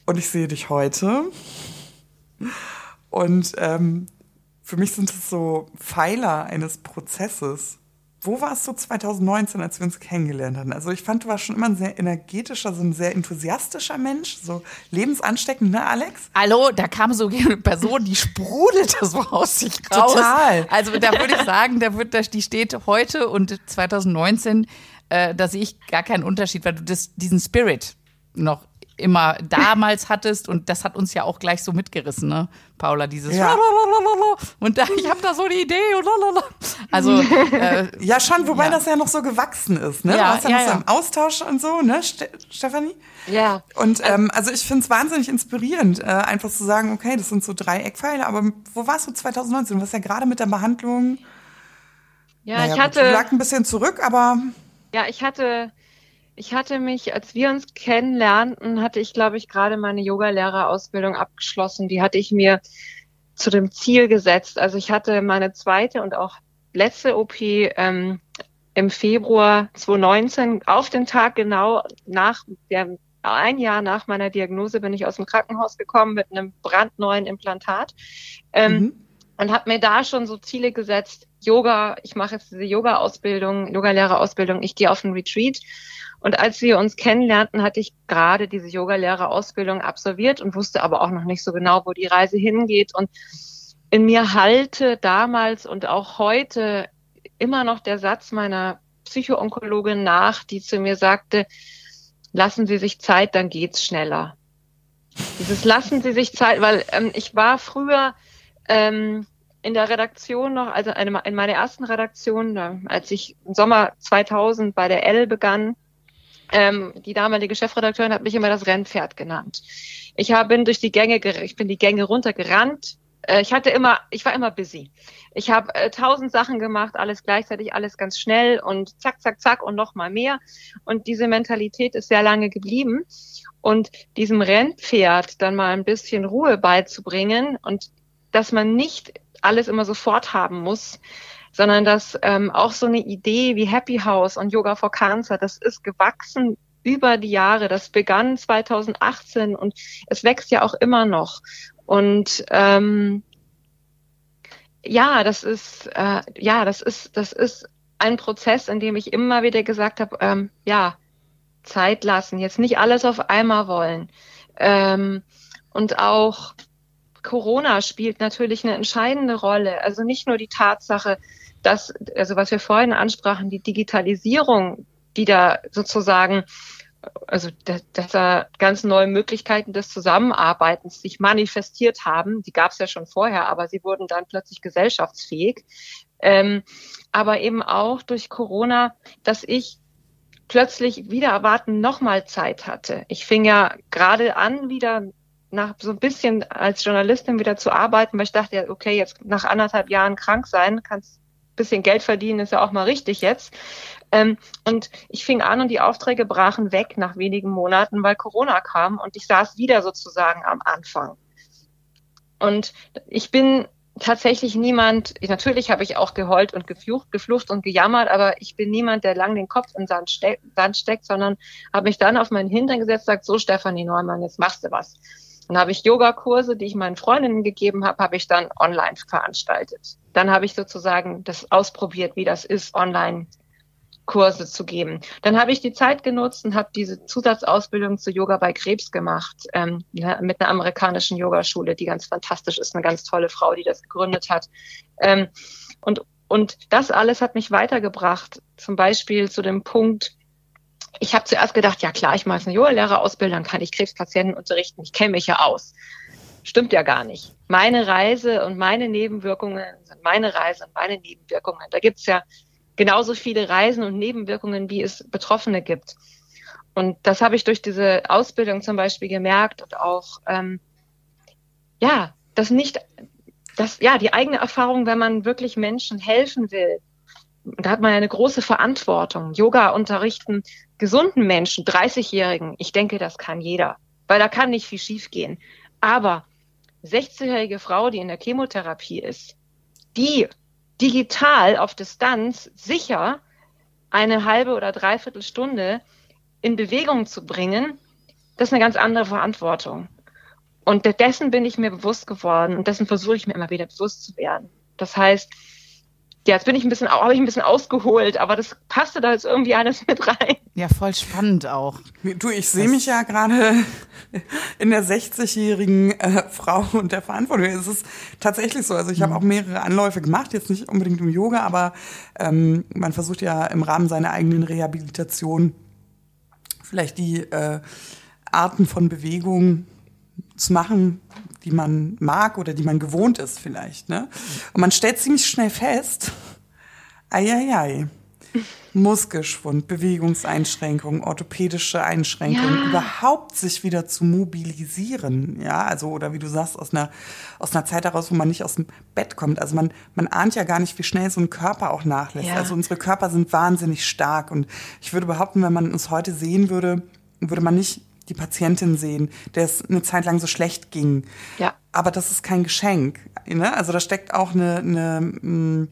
Und ich sehe dich heute. Und ähm, für mich sind es so Pfeiler eines Prozesses. Wo warst du 2019, als wir uns kennengelernt hatten? Also ich fand, du warst schon immer ein sehr energetischer, so ein sehr enthusiastischer Mensch, so lebensansteckend, ne, Alex? Hallo, da kam so eine Person, die sprudelte so aus sich raus. Total. Also da würde ich sagen, da wird, die steht heute und 2019, äh, da sehe ich gar keinen Unterschied, weil du das, diesen Spirit noch immer damals hattest und das hat uns ja auch gleich so mitgerissen, ne? Paula, dieses ja. und da, ich habe da so eine Idee und also äh, ja schon, wobei ja. das ja noch so gewachsen ist, ne? Ja, du warst ja, ja, noch so im Austausch und so, ne, Ste Stefanie? Ja. Und ähm, also ich finde es wahnsinnig inspirierend, äh, einfach zu sagen, okay, das sind so drei Eckpfeile, aber wo warst du 2019? Du warst ja gerade mit der Behandlung. Ja, naja, ich hatte. Du lag ein bisschen zurück, aber. Ja, ich hatte ich hatte mich, als wir uns kennenlernten, hatte ich, glaube ich, gerade meine Yogalehrerausbildung abgeschlossen. Die hatte ich mir zu dem Ziel gesetzt. Also ich hatte meine zweite und auch letzte OP ähm, im Februar 2019 auf den Tag genau nach der ein Jahr nach meiner Diagnose bin ich aus dem Krankenhaus gekommen mit einem brandneuen Implantat ähm, mhm. Und habe mir da schon so Ziele gesetzt. Yoga, ich mache jetzt diese Yoga-Ausbildung, Yogalehrerausbildung, ich gehe auf ein Retreat und als wir uns kennenlernten, hatte ich gerade diese Yogalehrerausbildung absolviert und wusste aber auch noch nicht so genau, wo die Reise hingeht. Und in mir halte damals und auch heute immer noch der Satz meiner Psychoonkologin nach, die zu mir sagte, lassen Sie sich Zeit, dann geht's schneller. Dieses lassen Sie sich Zeit, weil ähm, ich war früher ähm, in der Redaktion noch, also in meiner ersten Redaktion, als ich im Sommer 2000 bei der L begann, ähm, die damalige Chefredakteurin hat mich immer das Rennpferd genannt. Ich hab, bin durch die Gänge, ich bin die Gänge runtergerannt. Äh, ich hatte immer, ich war immer busy. Ich habe äh, tausend Sachen gemacht, alles gleichzeitig, alles ganz schnell und zack, zack, zack und noch mal mehr. Und diese Mentalität ist sehr lange geblieben. Und diesem Rennpferd dann mal ein bisschen Ruhe beizubringen und dass man nicht alles immer sofort haben muss, sondern dass ähm, auch so eine Idee wie Happy House und Yoga for Cancer, das ist gewachsen über die Jahre. Das begann 2018 und es wächst ja auch immer noch. Und ähm, ja, das ist, äh, ja, das ist, das ist ein Prozess, in dem ich immer wieder gesagt habe, ähm, ja, Zeit lassen, jetzt nicht alles auf einmal wollen. Ähm, und auch Corona spielt natürlich eine entscheidende Rolle. Also nicht nur die Tatsache, dass, also was wir vorhin ansprachen, die Digitalisierung, die da sozusagen, also dass, dass da ganz neue Möglichkeiten des Zusammenarbeitens sich manifestiert haben. Die gab es ja schon vorher, aber sie wurden dann plötzlich gesellschaftsfähig. Ähm, aber eben auch durch Corona, dass ich plötzlich wieder erwarten nochmal Zeit hatte. Ich fing ja gerade an, wieder nach so ein bisschen als Journalistin wieder zu arbeiten, weil ich dachte ja, okay, jetzt nach anderthalb Jahren krank sein, kannst bisschen Geld verdienen, ist ja auch mal richtig jetzt. Ähm, und ich fing an und die Aufträge brachen weg nach wenigen Monaten, weil Corona kam und ich saß wieder sozusagen am Anfang. Und ich bin tatsächlich niemand, natürlich habe ich auch geheult und geflucht, geflucht und gejammert, aber ich bin niemand, der lang den Kopf in Sand, steck, Sand steckt, sondern habe mich dann auf meinen Hintern gesetzt, sagt, so Stefanie Neumann, jetzt machst du was. Dann habe ich Yogakurse, die ich meinen Freundinnen gegeben habe, habe ich dann online veranstaltet. Dann habe ich sozusagen das ausprobiert, wie das ist, online Kurse zu geben. Dann habe ich die Zeit genutzt und habe diese Zusatzausbildung zu Yoga bei Krebs gemacht ähm, mit einer amerikanischen Yogaschule, die ganz fantastisch ist, eine ganz tolle Frau, die das gegründet hat. Ähm, und und das alles hat mich weitergebracht, zum Beispiel zu dem Punkt, ich habe zuerst gedacht, ja klar, ich mache eine Yoga-Lehrerausbildung, dann kann ich Krebspatienten unterrichten, ich kenne mich ja aus. Stimmt ja gar nicht. Meine Reise und meine Nebenwirkungen sind meine Reise und meine Nebenwirkungen. Da gibt's ja genauso viele Reisen und Nebenwirkungen, wie es Betroffene gibt. Und das habe ich durch diese Ausbildung zum Beispiel gemerkt und auch, ähm, ja, das nicht, das, ja, die eigene Erfahrung, wenn man wirklich Menschen helfen will, da hat man ja eine große Verantwortung. Yoga unterrichten gesunden Menschen, 30-Jährigen, ich denke, das kann jeder, weil da kann nicht viel schiefgehen. Aber 16-jährige Frau, die in der Chemotherapie ist, die digital auf Distanz sicher eine halbe oder dreiviertel Stunde in Bewegung zu bringen, das ist eine ganz andere Verantwortung. Und dessen bin ich mir bewusst geworden und dessen versuche ich mir immer wieder bewusst zu werden. Das heißt, ja, jetzt bin ich ein bisschen, habe ich ein bisschen ausgeholt, aber das passte da jetzt irgendwie alles mit rein. Ja, voll spannend auch. Du, ich sehe mich ja gerade in der 60-jährigen äh, Frau und der Verantwortung. Es ist tatsächlich so. Also ich mhm. habe auch mehrere Anläufe gemacht, jetzt nicht unbedingt im Yoga, aber ähm, man versucht ja im Rahmen seiner eigenen Rehabilitation vielleicht die äh, Arten von Bewegung zu machen, die man mag oder die man gewohnt ist vielleicht. Ne? Und man stellt ziemlich schnell fest, eieiei, Muskelschwund, Bewegungseinschränkungen, orthopädische Einschränkungen, ja. überhaupt sich wieder zu mobilisieren, ja, also oder wie du sagst, aus einer, aus einer Zeit heraus, wo man nicht aus dem Bett kommt. Also man, man ahnt ja gar nicht, wie schnell so ein Körper auch nachlässt. Ja. Also unsere Körper sind wahnsinnig stark und ich würde behaupten, wenn man uns heute sehen würde, würde man nicht die Patientin sehen, der es eine Zeit lang so schlecht ging. Ja. Aber das ist kein Geschenk. Ne? Also da steckt auch eine, eine, mm,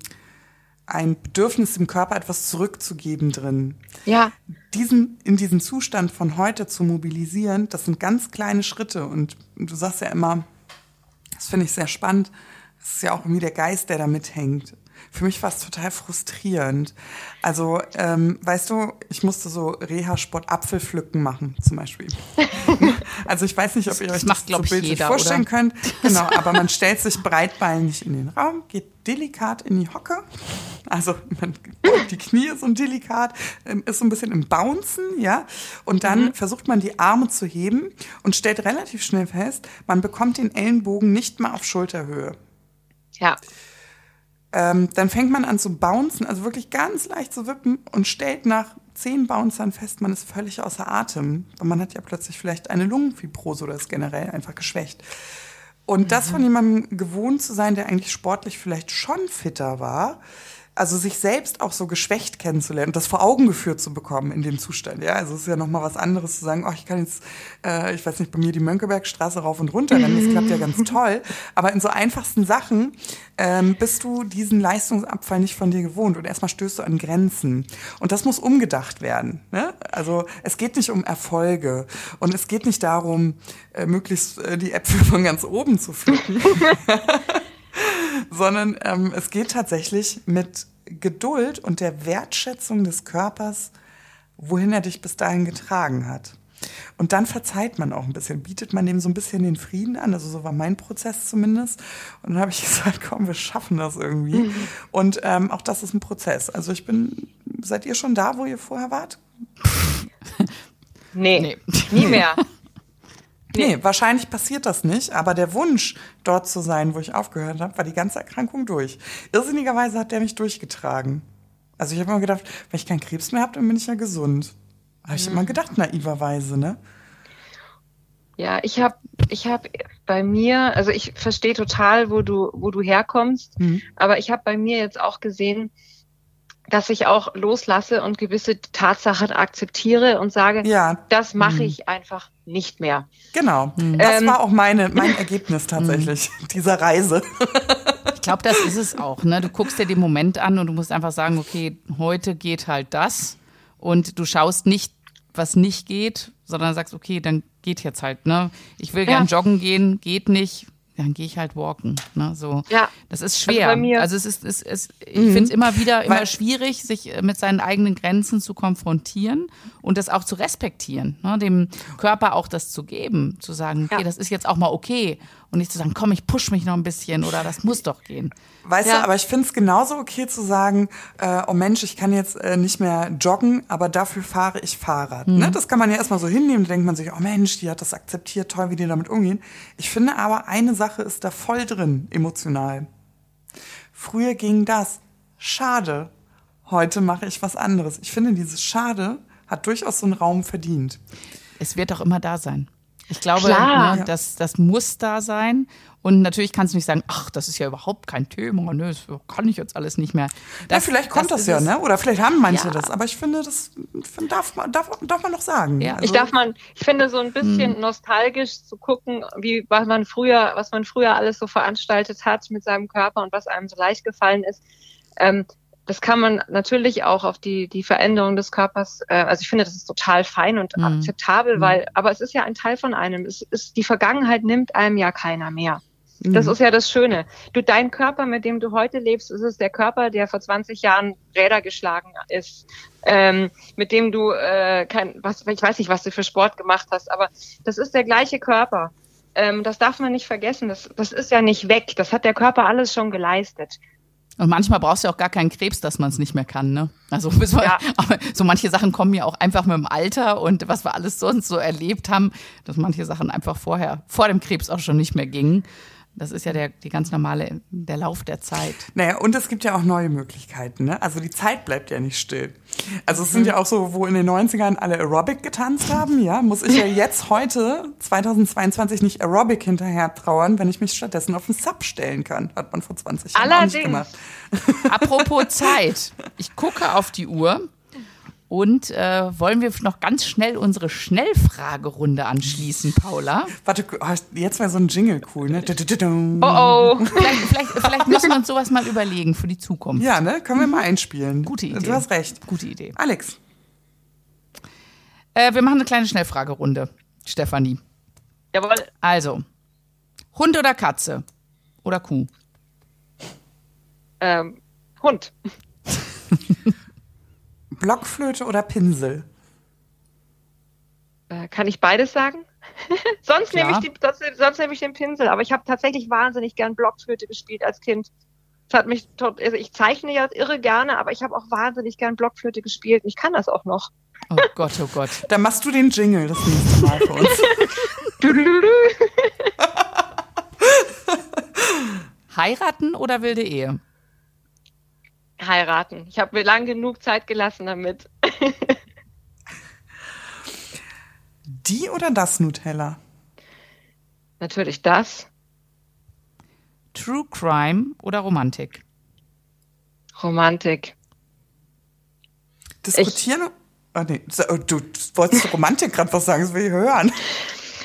ein Bedürfnis im Körper, etwas zurückzugeben drin. Ja. Diesen, in diesen Zustand von heute zu mobilisieren, das sind ganz kleine Schritte. Und du sagst ja immer, das finde ich sehr spannend, das ist ja auch irgendwie der Geist, der da mithängt. Für mich war es total frustrierend. Also, ähm, weißt du, ich musste so Reha-Sport Apfelpflücken machen, zum Beispiel. also ich weiß nicht, ob ihr euch das, macht, das so bildlich jeder, vorstellen oder? könnt. Genau, aber man stellt sich breitbeinig in den Raum, geht delikat in die Hocke. Also man, die Knie so delikat, ähm, ist so ein bisschen im Bouncen, ja. Und dann mhm. versucht man die Arme zu heben und stellt relativ schnell fest, man bekommt den Ellenbogen nicht mal auf Schulterhöhe. Ja ähm, dann fängt man an zu bouncen, also wirklich ganz leicht zu wippen und stellt nach zehn Bouncern fest, man ist völlig außer Atem. Und man hat ja plötzlich vielleicht eine Lungenfibrose oder ist generell einfach geschwächt. Und mhm. das von jemandem gewohnt zu sein, der eigentlich sportlich vielleicht schon fitter war, also sich selbst auch so geschwächt kennenzulernen und das vor Augen geführt zu bekommen in dem Zustand. Ja, also es ist ja noch mal was anderes zu sagen, oh, ich kann jetzt, äh, ich weiß nicht, bei mir die Mönckebergstraße rauf und runter rennen, das klappt ja ganz toll. Aber in so einfachsten Sachen ähm, bist du diesen Leistungsabfall nicht von dir gewohnt und erstmal stößt du an Grenzen. Und das muss umgedacht werden. Ne? Also es geht nicht um Erfolge und es geht nicht darum, äh, möglichst äh, die Äpfel von ganz oben zu pflücken. sondern ähm, es geht tatsächlich mit Geduld und der Wertschätzung des Körpers, wohin er dich bis dahin getragen hat. Und dann verzeiht man auch ein bisschen, bietet man dem so ein bisschen den Frieden an. Also so war mein Prozess zumindest. Und dann habe ich gesagt, komm, wir schaffen das irgendwie. Mhm. Und ähm, auch das ist ein Prozess. Also ich bin, seid ihr schon da, wo ihr vorher wart? Nee, nee. nie mehr. Nee, wahrscheinlich passiert das nicht, aber der Wunsch, dort zu sein, wo ich aufgehört habe, war die ganze Erkrankung durch. Irrsinnigerweise hat der mich durchgetragen. Also ich habe immer gedacht, wenn ich keinen Krebs mehr habe, dann bin ich ja gesund. Habe ich mhm. immer gedacht, naiverweise, ne? Ja, ich habe ich hab bei mir, also ich verstehe total, wo du, wo du herkommst, mhm. aber ich habe bei mir jetzt auch gesehen, dass ich auch loslasse und gewisse Tatsachen akzeptiere und sage, ja. das mache mhm. ich einfach nicht mehr. Genau. Mhm. Das ähm, war auch meine, mein Ergebnis tatsächlich, mhm. dieser Reise. Ich glaube, das ist es auch. Ne? Du guckst dir den Moment an und du musst einfach sagen, okay, heute geht halt das. Und du schaust nicht, was nicht geht, sondern sagst, okay, dann geht jetzt halt. Ne? Ich will gern ja. joggen gehen, geht nicht dann gehe ich halt walken. Ne? So, ja. Das ist also schwer. Also, also es ist, es, es, ich mhm. finde es immer wieder immer Weil, schwierig, sich äh, mit seinen eigenen Grenzen zu konfrontieren und das auch zu respektieren. Ne? Dem Körper auch das zu geben, zu sagen, okay, ja. das ist jetzt auch mal okay und nicht zu sagen, komm, ich push mich noch ein bisschen oder das muss doch gehen. Weißt ja. du, aber ich finde es genauso okay zu sagen, äh, oh Mensch, ich kann jetzt äh, nicht mehr joggen, aber dafür fahre ich Fahrrad. Mhm. Ne? Das kann man ja erstmal so hinnehmen, da denkt man sich, oh Mensch, die hat das akzeptiert, toll, wie die damit umgehen. Ich finde aber, eine Sache ist da voll drin, emotional. Früher ging das. Schade. Heute mache ich was anderes. Ich finde, dieses Schade hat durchaus so einen Raum verdient. Es wird auch immer da sein. Ich glaube, ne, das, das muss da sein. Und natürlich kannst du nicht sagen, ach, das ist ja überhaupt kein Thema, ne, das kann ich jetzt alles nicht mehr. Das, ja, vielleicht kommt das, das ja, ne? Oder vielleicht haben manche ja. das. Aber ich finde, das darf man, darf, darf man noch sagen. Ja. Also, ich darf man, ich finde so ein bisschen hm. nostalgisch zu gucken, wie was man früher, was man früher alles so veranstaltet hat mit seinem Körper und was einem so leicht gefallen ist. Ähm, das kann man natürlich auch auf die, die Veränderung des Körpers, äh, also ich finde, das ist total fein und mhm. akzeptabel, weil, aber es ist ja ein Teil von einem. Es ist, die Vergangenheit nimmt einem ja keiner mehr. Das mhm. ist ja das Schöne. Du, dein Körper, mit dem du heute lebst, ist es der Körper, der vor 20 Jahren Räder geschlagen ist, ähm, mit dem du äh, kein, was, ich weiß nicht, was du für Sport gemacht hast, aber das ist der gleiche Körper. Ähm, das darf man nicht vergessen. Das, das ist ja nicht weg. Das hat der Körper alles schon geleistet. Und manchmal brauchst du auch gar keinen Krebs, dass man es nicht mehr kann, ne? Also ja. so manche Sachen kommen ja auch einfach mit dem Alter und was wir alles sonst so erlebt haben, dass manche Sachen einfach vorher, vor dem Krebs auch schon nicht mehr gingen. Das ist ja der, die ganz normale, der Lauf der Zeit. Naja, und es gibt ja auch neue Möglichkeiten. Ne? Also die Zeit bleibt ja nicht still. Also es sind mhm. ja auch so, wo in den 90ern alle Aerobic getanzt haben, ja, muss ich ja jetzt heute, 2022, nicht Aerobic hinterher trauern, wenn ich mich stattdessen auf den Sub stellen kann. Hat man vor 20 Jahren Allerdings. gemacht. Apropos Zeit. Ich gucke auf die Uhr. Und äh, wollen wir noch ganz schnell unsere Schnellfragerunde anschließen, Paula? Warte, oh, jetzt wäre so ein Jingle cool, ne? Oh oh. Vielleicht, vielleicht, vielleicht müssen wir uns sowas mal überlegen für die Zukunft. Ja, ne? Können wir mal einspielen. Gute Idee. Du hast recht. Gute Idee. Alex. Äh, wir machen eine kleine Schnellfragerunde, Stefanie. Jawohl. Also, Hund oder Katze? Oder Kuh? Ähm, Hund. Blockflöte oder Pinsel? Äh, kann ich beides sagen? sonst, nehme ich die, sonst, sonst nehme ich den Pinsel. Aber ich habe tatsächlich wahnsinnig gern Blockflöte gespielt als Kind. Das hat mich tot, also ich zeichne ja irre gerne, aber ich habe auch wahnsinnig gern Blockflöte gespielt. Ich kann das auch noch. Oh Gott, oh Gott. Dann machst du den Jingle das nächste Mal für uns. Heiraten oder wilde Ehe? Heiraten. Ich habe mir lang genug Zeit gelassen damit. Die oder das Nutella? Natürlich das. True Crime oder Romantik? Romantik. Diskutieren? Ich, oh, nee. Du wolltest Romantik gerade was sagen, das will ich hören.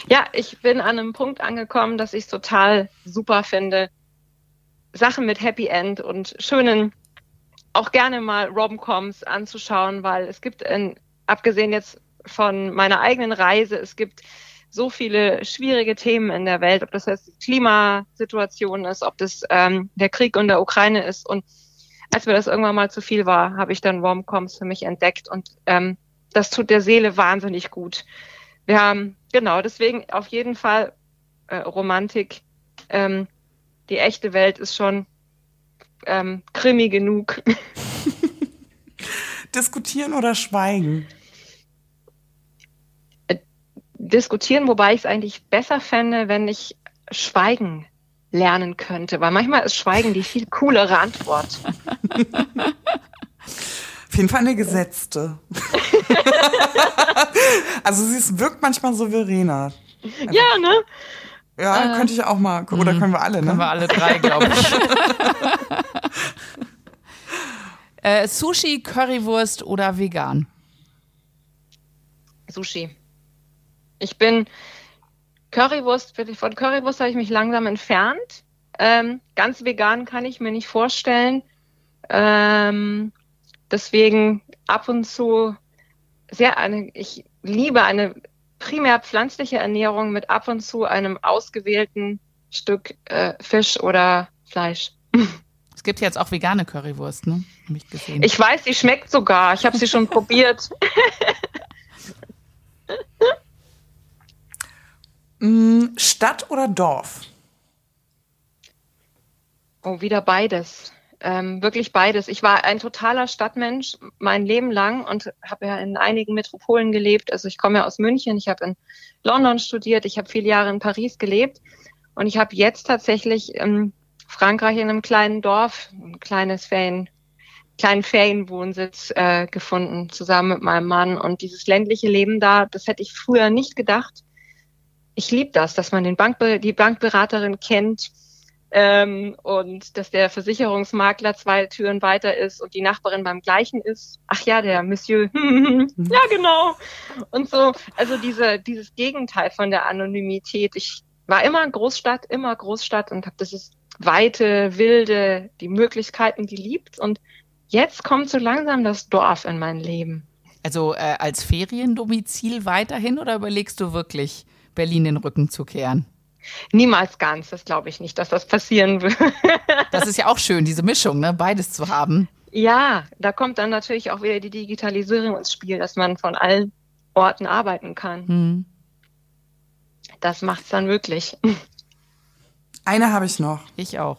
Ja, ich bin an einem Punkt angekommen, dass ich es total super finde. Sachen mit Happy End und schönen auch gerne mal Romcoms anzuschauen, weil es gibt, in, abgesehen jetzt von meiner eigenen Reise, es gibt so viele schwierige Themen in der Welt, ob das jetzt die Klimasituation ist, ob das ähm, der Krieg in der Ukraine ist. Und als mir das irgendwann mal zu viel war, habe ich dann Romcoms für mich entdeckt und ähm, das tut der Seele wahnsinnig gut. Wir haben, genau, deswegen auf jeden Fall äh, Romantik. Ähm, die echte Welt ist schon ähm, krimi genug. Diskutieren oder schweigen? Äh, diskutieren, wobei ich es eigentlich besser fände, wenn ich schweigen lernen könnte, weil manchmal ist Schweigen die viel coolere Antwort. Auf jeden Fall eine gesetzte. also sie ist, wirkt manchmal souveräner. Ja, ne? Ja, äh, könnte ich auch mal. Oder mhm. können wir alle, ne? Können wir alle drei, glaube ich. äh, Sushi, Currywurst oder vegan? Sushi. Ich bin Currywurst, von Currywurst habe ich mich langsam entfernt. Ähm, ganz vegan kann ich mir nicht vorstellen. Ähm, deswegen ab und zu sehr eine, ich liebe eine primär pflanzliche Ernährung mit ab und zu einem ausgewählten Stück äh, Fisch oder Fleisch. Es gibt jetzt auch vegane Currywurst, ne? Hab ich gesehen. Ich weiß, die schmeckt sogar. Ich habe sie schon probiert. Mm, Stadt oder Dorf? Oh, wieder beides. Ähm, wirklich beides. Ich war ein totaler Stadtmensch mein Leben lang und habe ja in einigen Metropolen gelebt. Also ich komme ja aus München, ich habe in London studiert, ich habe viele Jahre in Paris gelebt und ich habe jetzt tatsächlich in Frankreich in einem kleinen Dorf, ein kleines Ferien, kleinen Ferienwohnsitz äh, gefunden, zusammen mit meinem Mann. Und dieses ländliche Leben da, das hätte ich früher nicht gedacht ich liebe das, dass man den Bankbe die Bankberaterin kennt ähm, und dass der Versicherungsmakler zwei Türen weiter ist und die Nachbarin beim gleichen ist. Ach ja, der Monsieur. ja, genau. Und so, also diese, dieses Gegenteil von der Anonymität. Ich war immer Großstadt, immer Großstadt und habe dieses weite, wilde, die Möglichkeiten geliebt und jetzt kommt so langsam das Dorf in mein Leben. Also äh, als Feriendomizil weiterhin oder überlegst du wirklich Berlin den Rücken zu kehren? Niemals ganz, das glaube ich nicht, dass das passieren wird. das ist ja auch schön, diese Mischung, ne? beides zu haben. Ja, da kommt dann natürlich auch wieder die Digitalisierung ins Spiel, dass man von allen Orten arbeiten kann. Hm. Das macht es dann möglich. Eine habe ich noch. Ich auch.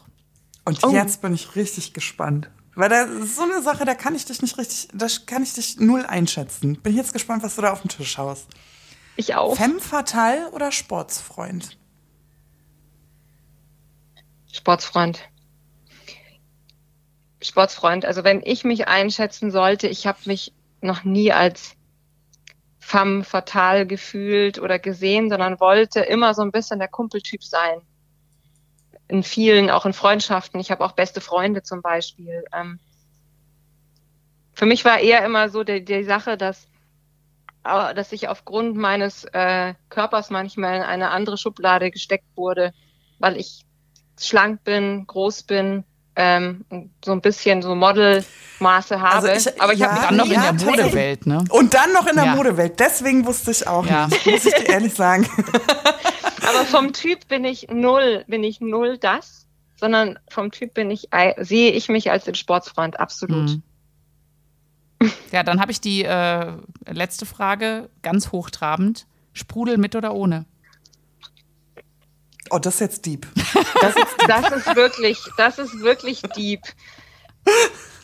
Und oh. jetzt bin ich richtig gespannt. Weil da ist so eine Sache, da kann ich dich nicht richtig, da kann ich dich null einschätzen. Bin jetzt gespannt, was du da auf dem Tisch haust. Ich auch. Femme fatale oder Sportsfreund? Sportsfreund. Sportsfreund. Also wenn ich mich einschätzen sollte, ich habe mich noch nie als femme fatale gefühlt oder gesehen, sondern wollte immer so ein bisschen der Kumpeltyp sein. In vielen, auch in Freundschaften. Ich habe auch beste Freunde zum Beispiel. Ähm, für mich war eher immer so die, die Sache, dass dass ich aufgrund meines äh, Körpers manchmal in eine andere Schublade gesteckt wurde, weil ich schlank bin, groß bin, ähm, so ein bisschen so Modelmaße habe. Also ich, aber ich ja, habe dann noch ja, in der Modewelt, ne? Und dann noch in der ja. Modewelt. Deswegen wusste ich auch ja. nicht, muss ich dir ehrlich sagen. aber vom Typ bin ich null, bin ich null das, sondern vom Typ bin ich, sehe ich mich als den Sportsfreund, absolut. Mhm. Ja, dann habe ich die äh, letzte Frage, ganz hochtrabend. Sprudel mit oder ohne? Oh, das ist jetzt deep. Das ist, das ist wirklich, das ist wirklich deep.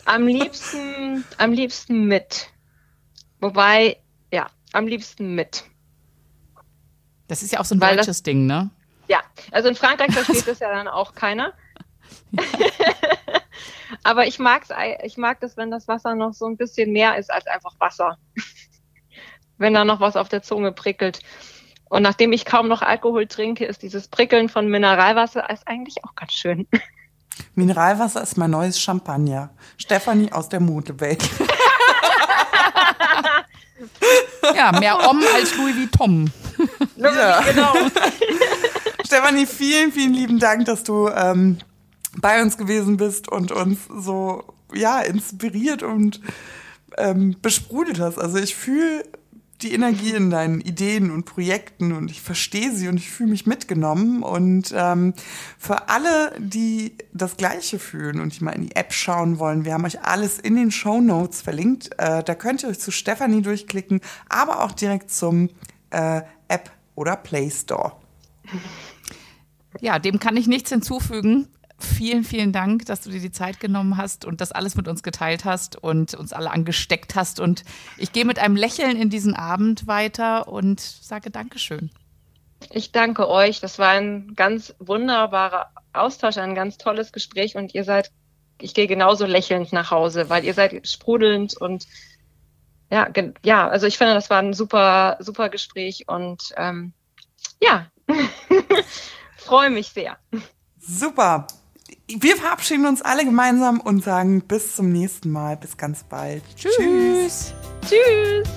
Am liebsten, am liebsten mit. Wobei, ja, am liebsten mit. Das ist ja auch so ein Weil deutsches das, Ding, ne? Ja, also in Frankreich versteht das ja dann auch keiner. Aber ich mag's, ich mag das, wenn das Wasser noch so ein bisschen mehr ist als einfach Wasser. wenn da noch was auf der Zunge prickelt. Und nachdem ich kaum noch Alkohol trinke, ist dieses Prickeln von Mineralwasser ist eigentlich auch ganz schön. Mineralwasser ist mein neues Champagner. Stefanie aus der Modewelt. ja, mehr Om als Louis Vuitton. Ja. Genau. Stefanie, vielen, vielen lieben Dank, dass du ähm, bei uns gewesen bist und uns so ja inspiriert und ähm, besprudelt hast. Also ich fühle die Energie in deinen Ideen und Projekten und ich verstehe sie und ich fühle mich mitgenommen. Und ähm, für alle, die das Gleiche fühlen und die mal in die App schauen wollen, wir haben euch alles in den Show Notes verlinkt. Äh, da könnt ihr euch zu Stefanie durchklicken, aber auch direkt zum äh, App oder Play Store. Ja, dem kann ich nichts hinzufügen vielen, vielen Dank, dass du dir die Zeit genommen hast und das alles mit uns geteilt hast und uns alle angesteckt hast. Und ich gehe mit einem Lächeln in diesen Abend weiter und sage Dankeschön. Ich danke euch. Das war ein ganz wunderbarer Austausch, ein ganz tolles Gespräch und ihr seid, ich gehe genauso lächelnd nach Hause, weil ihr seid sprudelnd und ja, ja, also ich finde, das war ein super, super Gespräch und ähm, ja, freue mich sehr. Super wir verabschieden uns alle gemeinsam und sagen bis zum nächsten Mal. Bis ganz bald. Tschüss. Tschüss.